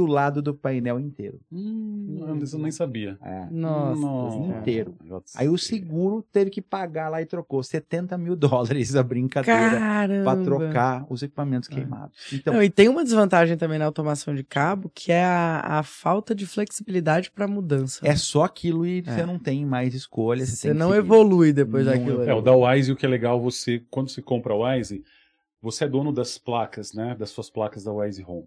o lado do painel inteiro. Hum, eu nem sabia. É. Nossa. Nossa. Inteiro. Aí o seguro teve que pagar lá e trocou 70 mil dólares a brincadeira para trocar os equipamentos É. queimados. Então, Não, e tem uma desvantagem também na automação de cabo, que é a, a falta de flexibilidade para mudança. é só aquilo e É. você não tem mais escolha. Você, Você não seguir. evolui depois Não daquilo. ali. É, o da Wise, o que é legal, você, quando você compra a Wise, você é dono das placas, né? Das suas placas da Wise Home.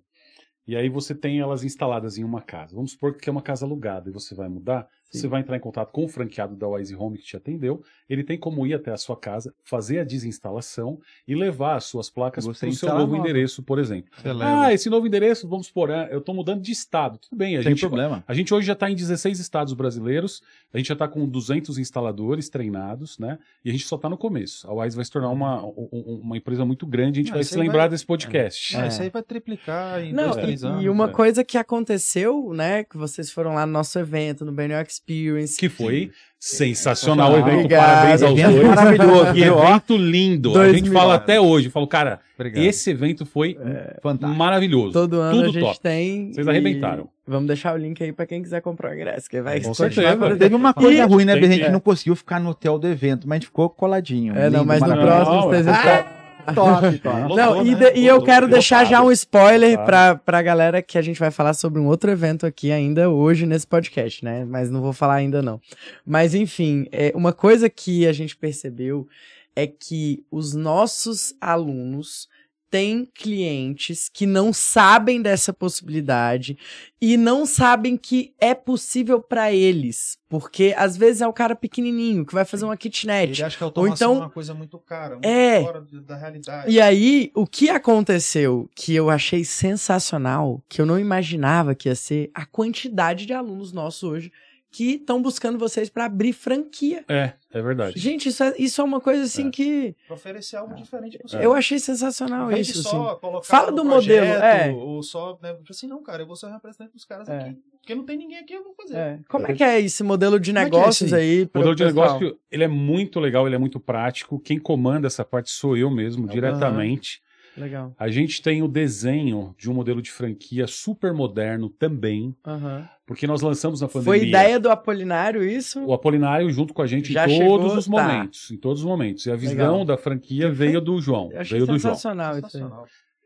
E aí você tem elas instaladas em uma casa. Vamos supor que é uma casa alugada e você vai mudar. Sim. Você vai entrar em contato com o franqueado da Wise Home que te atendeu. Ele tem como ir até a sua casa, fazer a desinstalação e levar as suas placas para o seu novo nova. endereço, por exemplo. Ah, esse novo endereço, vamos supor, é, eu estou mudando de estado. Tudo bem, a Sem gente, problema. a gente hoje já está em 16 estados brasileiros, a gente já está com 200 instaladores treinados, né? E a gente só está no começo. A Wise vai se tornar uma, um- um- uma empresa muito grande, a gente Não, vai se lembrar vai- desse podcast. Ah, É. Isso aí vai triplicar em Não, dois, e- três anos. e uma é. coisa que aconteceu, né, que vocês foram lá no nosso evento, no BNO Experience, Que foi sensacional o evento. Obrigado. Parabéns aos Evento dois. maravilhoso, Que evento lindo. Dois a gente fala até hoje. Eu falo, cara, Obrigado. esse evento foi Fantástico. maravilhoso. todo ano Tudo a gente top. tem. Vocês arrebentaram. Vamos deixar o link aí pra quem quiser comprar o ingresso, que vai Com certeza. Teve uma coisa E- ruim, né? A gente não conseguiu ficar no hotel do evento, mas a gente ficou coladinho. É, não, mas no próximo vocês é. estão. Top, top. Não, e, né? de- e eu quero lotado. deixar já um spoiler pra, pra galera que a gente vai falar sobre um outro evento aqui ainda hoje nesse podcast, né? Mas não vou falar ainda não. Mas enfim, é, uma coisa que a gente percebeu é que os nossos alunos têm clientes que não sabem dessa possibilidade e não sabem que é possível pra eles, porque às vezes é o cara pequenininho que vai fazer uma kitnet. Ele acha que a automação então- é uma coisa muito cara, muito É. fora da realidade. E aí, o que aconteceu que eu achei sensacional, que eu não imaginava que ia ser a quantidade de alunos nossos hoje que estão buscando vocês para abrir franquia. É, é verdade. Gente, isso é, isso é uma coisa assim É. que Pra oferecer algo diferente pro eu achei sensacional isso. só Assim. colocar Fala do modelo, projeto, é. Ou só, né, tipo assim, não, cara, eu vou ser o representante dos caras É. aqui. Porque não tem ninguém aqui, eu vou fazer. É. Como é que é esse modelo de é é negócios esse aí? O pro modelo de pessoal? negócio, ele é muito legal, ele é muito prático. Quem comanda essa parte sou eu mesmo, diretamente. Legal. A gente tem o desenho de um modelo de franquia super moderno também, Aham. porque nós lançamos na pandemia. Foi ideia do Apolinário isso? O Apolinário junto com a gente Já em todos chegou, os tá. momentos, em todos os momentos. E a visão Legal. da franquia veio do João, Eu achei veio do João. sensacional isso aí. Sensacional.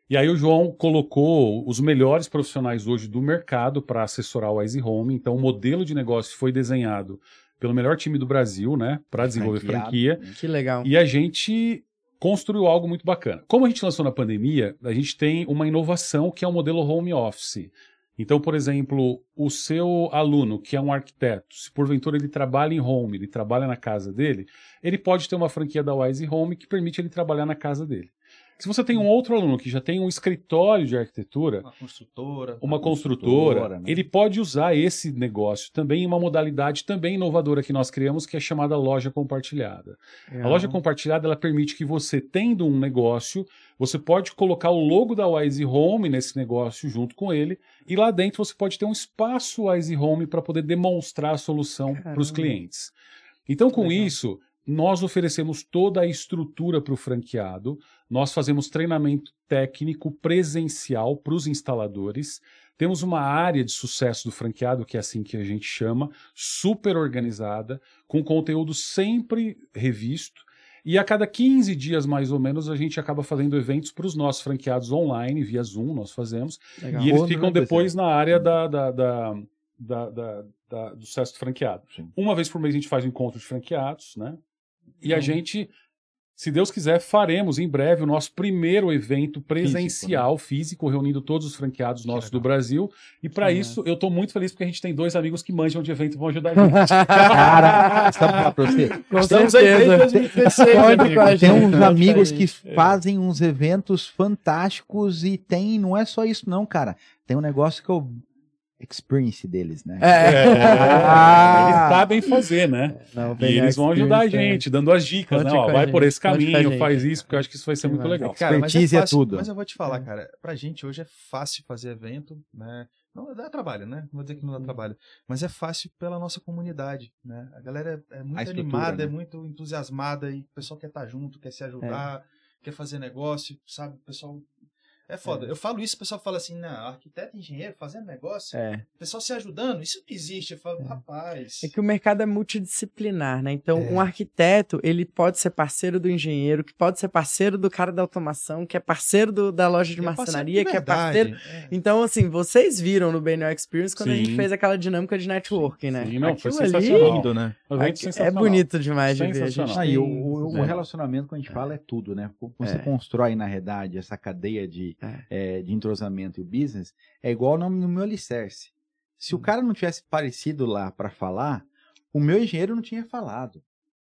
E aí o João colocou os melhores profissionais hoje do mercado para assessorar o Easy Home. Então o modelo de negócio foi desenhado pelo melhor time do Brasil, né, para desenvolver Franqueado. franquia. Que legal. E a gente construiu algo muito bacana. Como a gente lançou na pandemia, a gente tem uma inovação que é o modelo home office. Então, por exemplo, o seu aluno, que é um arquiteto, se porventura ele trabalha em home, ele trabalha na casa dele, ele pode ter uma franquia da Wise Home que permite ele trabalhar na casa dele. Se você tem um outro aluno que já tem um escritório de arquitetura, Uma construtora. uma construtora, construtora, né? ele pode usar esse negócio também em uma modalidade também inovadora que nós criamos, que é chamada loja compartilhada. A loja compartilhada ela permite que você, tendo um negócio, você pode colocar o logo da Wise Home nesse negócio junto com ele, e lá dentro você pode ter um espaço Wise Home para poder demonstrar a solução para os clientes. Então, com Legal. isso, nós oferecemos toda a estrutura para o franqueado, nós fazemos treinamento técnico presencial para os instaladores. Temos uma área de sucesso do franqueado, que é assim que a gente chama, super organizada, com conteúdo sempre revisto. E a cada 15 dias, mais ou menos, a gente acaba fazendo eventos para os nossos franqueados online, via Zoom, nós fazemos. Legal. E eles ficam depois na área da, da, da, da- da- da- do sucesso do franqueado. Sim. Uma vez por mês a gente faz um encontro de franqueados, né? E a gente, se Deus quiser, faremos em breve o nosso primeiro evento presencial, físico, reunindo todos os franqueados nossos do Brasil. E para Que isso, eu estou muito feliz porque a gente tem dois amigos que manjam de evento e vão ajudar a gente. Cara, pra você? Com Estamos aí certeza. desde 2016, Pode amigo. com a Tem uns amigos que fazem uns eventos fantásticos e tem, não é só isso não, cara. Tem um negócio que eu experience deles, né? É. Ah. Eles sabem fazer, né? Não, E eles vão ajudar a gente, dando as dicas, Conte né? Ó, vai gente, por esse caminho, gente. faz isso, porque eu acho que isso vai ser muito legal. Cara, mas é, Expertise é fácil, tudo. Mas eu vou te falar, É. cara, pra gente hoje é fácil fazer evento, né? Não dá trabalho, né? Não vou dizer que não dá trabalho. Mas é fácil pela nossa comunidade, né? A galera é, é muito animada, é né? muito entusiasmada e o pessoal quer estar junto, quer se ajudar, quer fazer negócio, sabe? O pessoal. É foda. Eu falo isso, o pessoal fala assim, não, arquiteto, engenheiro, fazendo negócio, É. o pessoal se ajudando, isso não existe. Eu falo, rapaz. É que o mercado é multidisciplinar, né? Então, É. um arquiteto, ele pode ser parceiro do engenheiro, que pode ser parceiro do cara da automação, que é parceiro do- da loja de é marcenaria, que é parceiro. é. Então, assim, vocês viram no BNO Experience quando a gente Sim. fez aquela dinâmica de networking, né? Sim, não, foi Aquilo ali sensacional. Lindo, né? Um é bonito demais de ver. A gente. Ah, e o, tem- o- o é. relacionamento que a gente fala é tudo, né? Como Você É. constrói, na realidade, essa cadeia de, eh, de entrosamento e o business, é igual no, no meu alicerce. Se o Hum. cara não tivesse parecido lá para falar, o meu engenheiro não tinha falado.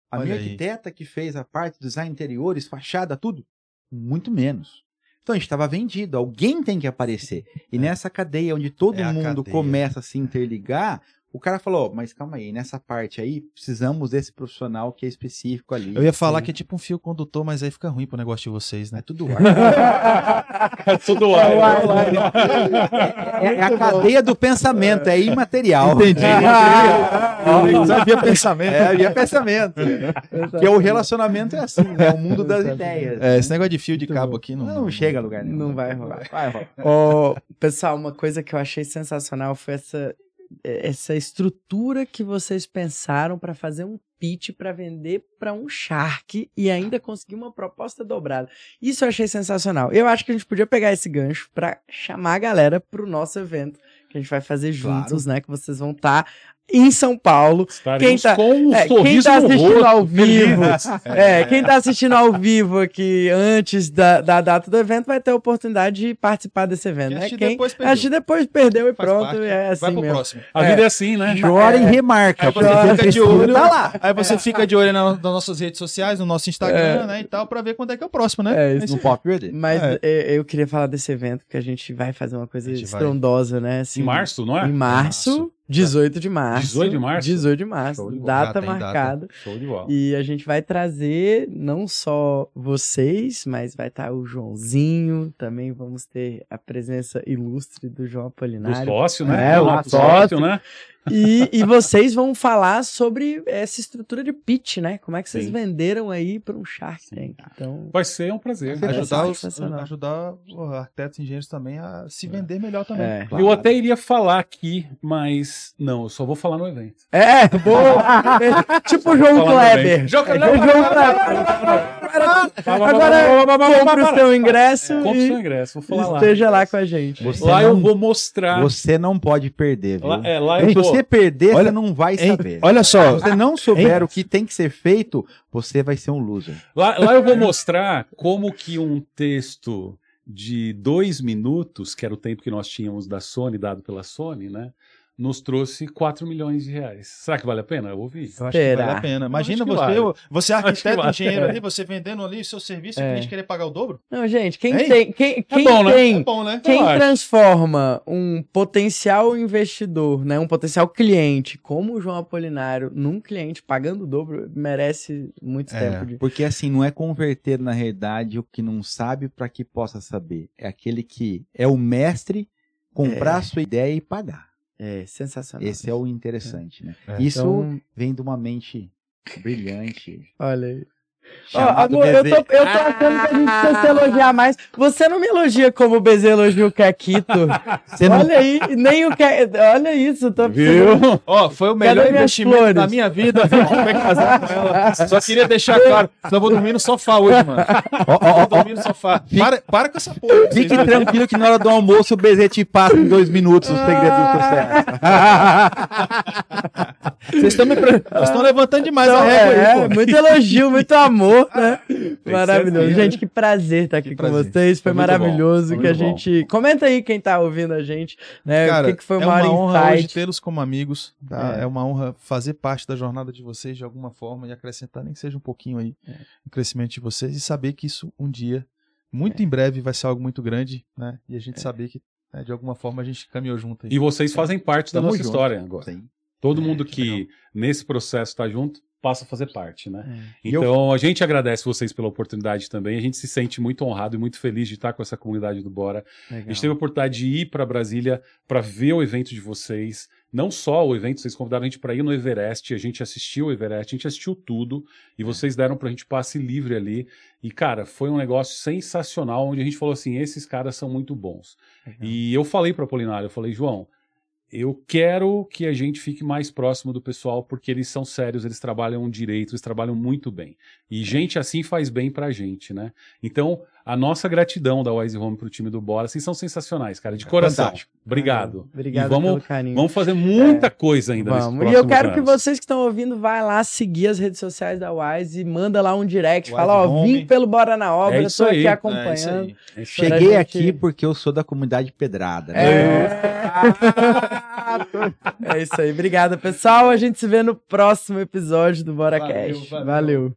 A Olha minha aí. arquiteta que fez a parte do design interiores, fachada, tudo, muito menos. Então a gente estava vendido, alguém tem que aparecer. E nessa cadeia onde todo É mundo cadeia. começa a se interligar, o cara falou, mas calma aí, nessa parte aí, precisamos desse profissional que é específico ali. Eu ia falar Sim. que é tipo um fio condutor, mas aí fica ruim pro negócio de vocês, É né? tudo ar. É tudo ar. É, é a cadeia do pensamento, é imaterial. Entendi. Sabia pensamento. É, via pensamento. que é o relacionamento é assim, né? O mundo das ideias. É, esse negócio de fio de Muito cabo bom. aqui não, Não, chega a lugar nenhum. Não vai rolar. Vai rolar. Ó, pessoal, uma coisa que eu achei sensacional foi essa, essa estrutura que vocês pensaram para fazer um pitch para vender para um Shark e ainda conseguir uma proposta dobrada. Isso eu achei sensacional. Eu acho que a gente podia pegar esse gancho para chamar a galera pro nosso evento que a gente vai fazer juntos, né? Que vocês vão estar em São Paulo. Estaremos Quem tá- com um é, quem sorriso tá no assistindo rosto, ao vivo, felizes. É, quem tá assistindo ao vivo aqui antes da, da data do evento vai ter a oportunidade de participar desse evento. Né? Quem depois perdeu. depois perdeu e Faz pronto, parte. é assim Vai pro mesmo. próximo. A vida é assim, né? Chora e remarca. Aí você fica de olho. tá lá. Aí você fica de olho na- nas nossas redes sociais, no nosso Instagram, né? E tal, pra ver quando é que é o próximo, né? É, isso. No Pop Ready. Mas É. é, eu queria falar desse evento que a gente vai fazer uma coisa A gente vai. estrondosa, né? assim, Em março, não é? Em março, 18 de março. 18 de março? 18 de março. Show de. Data Já tem data. marcada. Show de bola. E a gente vai trazer não só vocês, mas vai estar o Joãozinho, também vamos ter a presença ilustre do João O Apolinário. sócio, né? É, o sócio. né? E, e vocês vão falar sobre essa estrutura de pitch, né? Como é que vocês Sim. venderam aí para um Shark Tank. Então, Vai ser um prazer. Ajudar os, ajudar os arquitetos e engenheiros também a se vender melhor também. é. Eu até iria falar aqui, mas não, eu só vou falar no evento. É, boa! tipo o João Kleber. João É o Kleber. Agora compre o seu ingresso Compre e seu ingresso, vou falar lá. esteja lá com a gente. Você Lá eu não- vou mostrar. Você não pode perder, viu? Lá, é, lá eu vou. Você perder, Olha- você não vai Hein? saber. Olha só, Se você não souber Hein? o que tem que ser feito, você vai ser um loser. Lá, lá eu vou mostrar como que um texto de dois minutos, que era o tempo que nós tínhamos da Sony, dado pela Sony, né? Nos trouxe 4 milhões de reais. Será que vale a pena? Eu ouvi. Eu acho que Será? vale a pena. Imagina que você, vale. eu- você é que arquiteto, vale. engenheiro É. ali, você vendendo ali o seu serviço e É. o cliente querer pagar o dobro? Não, gente, quem tem. Quem, quem bom, né? tem. É bom, né? Quem transforma um potencial investidor, né, um potencial cliente, como o João Apolinário, num cliente pagando o dobro, merece muito É. tempo de. Porque assim, não é converter na realidade o que não sabe para que possa saber. É aquele que é o mestre comprar a sua ideia e pagar. É sensacional. Esse é o interessante, né? É. Isso Então, vem de uma mente brilhante. olha aí. Chamado amor, eu tô, eu tô achando que a gente precisa se elogiar mais. Você não me elogia como o Bezerra elogia o Caquito. Você não- Olha aí, nem o Caquito. Olha isso, tô Viu? Ó, foi o melhor investimento flores? da minha vida. Como é que casar com ela? Só queria deixar claro, senão eu vou dormir no sofá hoje, mano. Ó, ó, ó, Vou dormir no sofá. Para, para com essa porra. Fique tranquilo que na hora do almoço o Bezerra te passa em dois minutos o segredo do sucesso. Vocês estão me pre- vocês estão levantando demais Então, a régua é, aí, pô. muito elogio, muito amor, né? ser Maravilhoso. assim, Gente, que prazer estar aqui Que com prazer. vocês. Foi, Foi bom. maravilhoso Foi que a muito bom. gente. Comenta aí quem tá ouvindo a gente, né? Cara, o que, que foi o é maior uma honra hoje insight. tê-los como amigos, tá? É. É. uma honra fazer parte da jornada de vocês de alguma forma e acrescentar nem que seja um pouquinho aí É. no crescimento de vocês e saber que isso um dia, muito em breve, vai ser algo muito grande, né? E a gente saber que né, de alguma forma a gente caminhou junto aí. E vocês fazem parte da nossa junto. história agora. Sim. Todo É, mundo que que nesse processo está junto passa a fazer parte, né? É. E eu- Então a gente agradece vocês pela oportunidade também. A gente se sente muito honrado e muito feliz de estar com essa comunidade do Bora. A Legal. gente teve a oportunidade de ir para Brasília para ver o evento de vocês, não só o evento, vocês convidaram a gente para ir no Everest, a gente assistiu o Everest, a gente assistiu tudo, e vocês deram pra gente passe livre ali. E, cara, foi um negócio sensacional, onde a gente falou assim: esses caras são muito bons. E eu falei para Polinário, eu falei, João, eu quero que a gente fique mais próximo do pessoal, porque eles são sérios, eles trabalham direito, eles trabalham muito bem. E gente assim faz bem pra gente, né? Então, a nossa gratidão da Wise Home pro time do Bora, assim, são sensacionais, cara, de coração. Fantástico. Obrigado. Obrigado e vamos, pelo carinho. vamos fazer muita coisa ainda Vamos. nesse E eu quero próximos que anos. vocês que estão ouvindo, vai lá seguir as redes sociais da Wise e manda lá um direct. Wise fala, ó, Home. vim pelo Bora na Obra, É eu tô aí. aqui É acompanhando. É isso aí. É isso aí. Pra Cheguei gente- aqui porque eu sou da comunidade Pedrada. né? É. é isso aí. Obrigada, pessoal. A gente se vê no próximo episódio do Bora Valeu, Cash. valeu. valeu.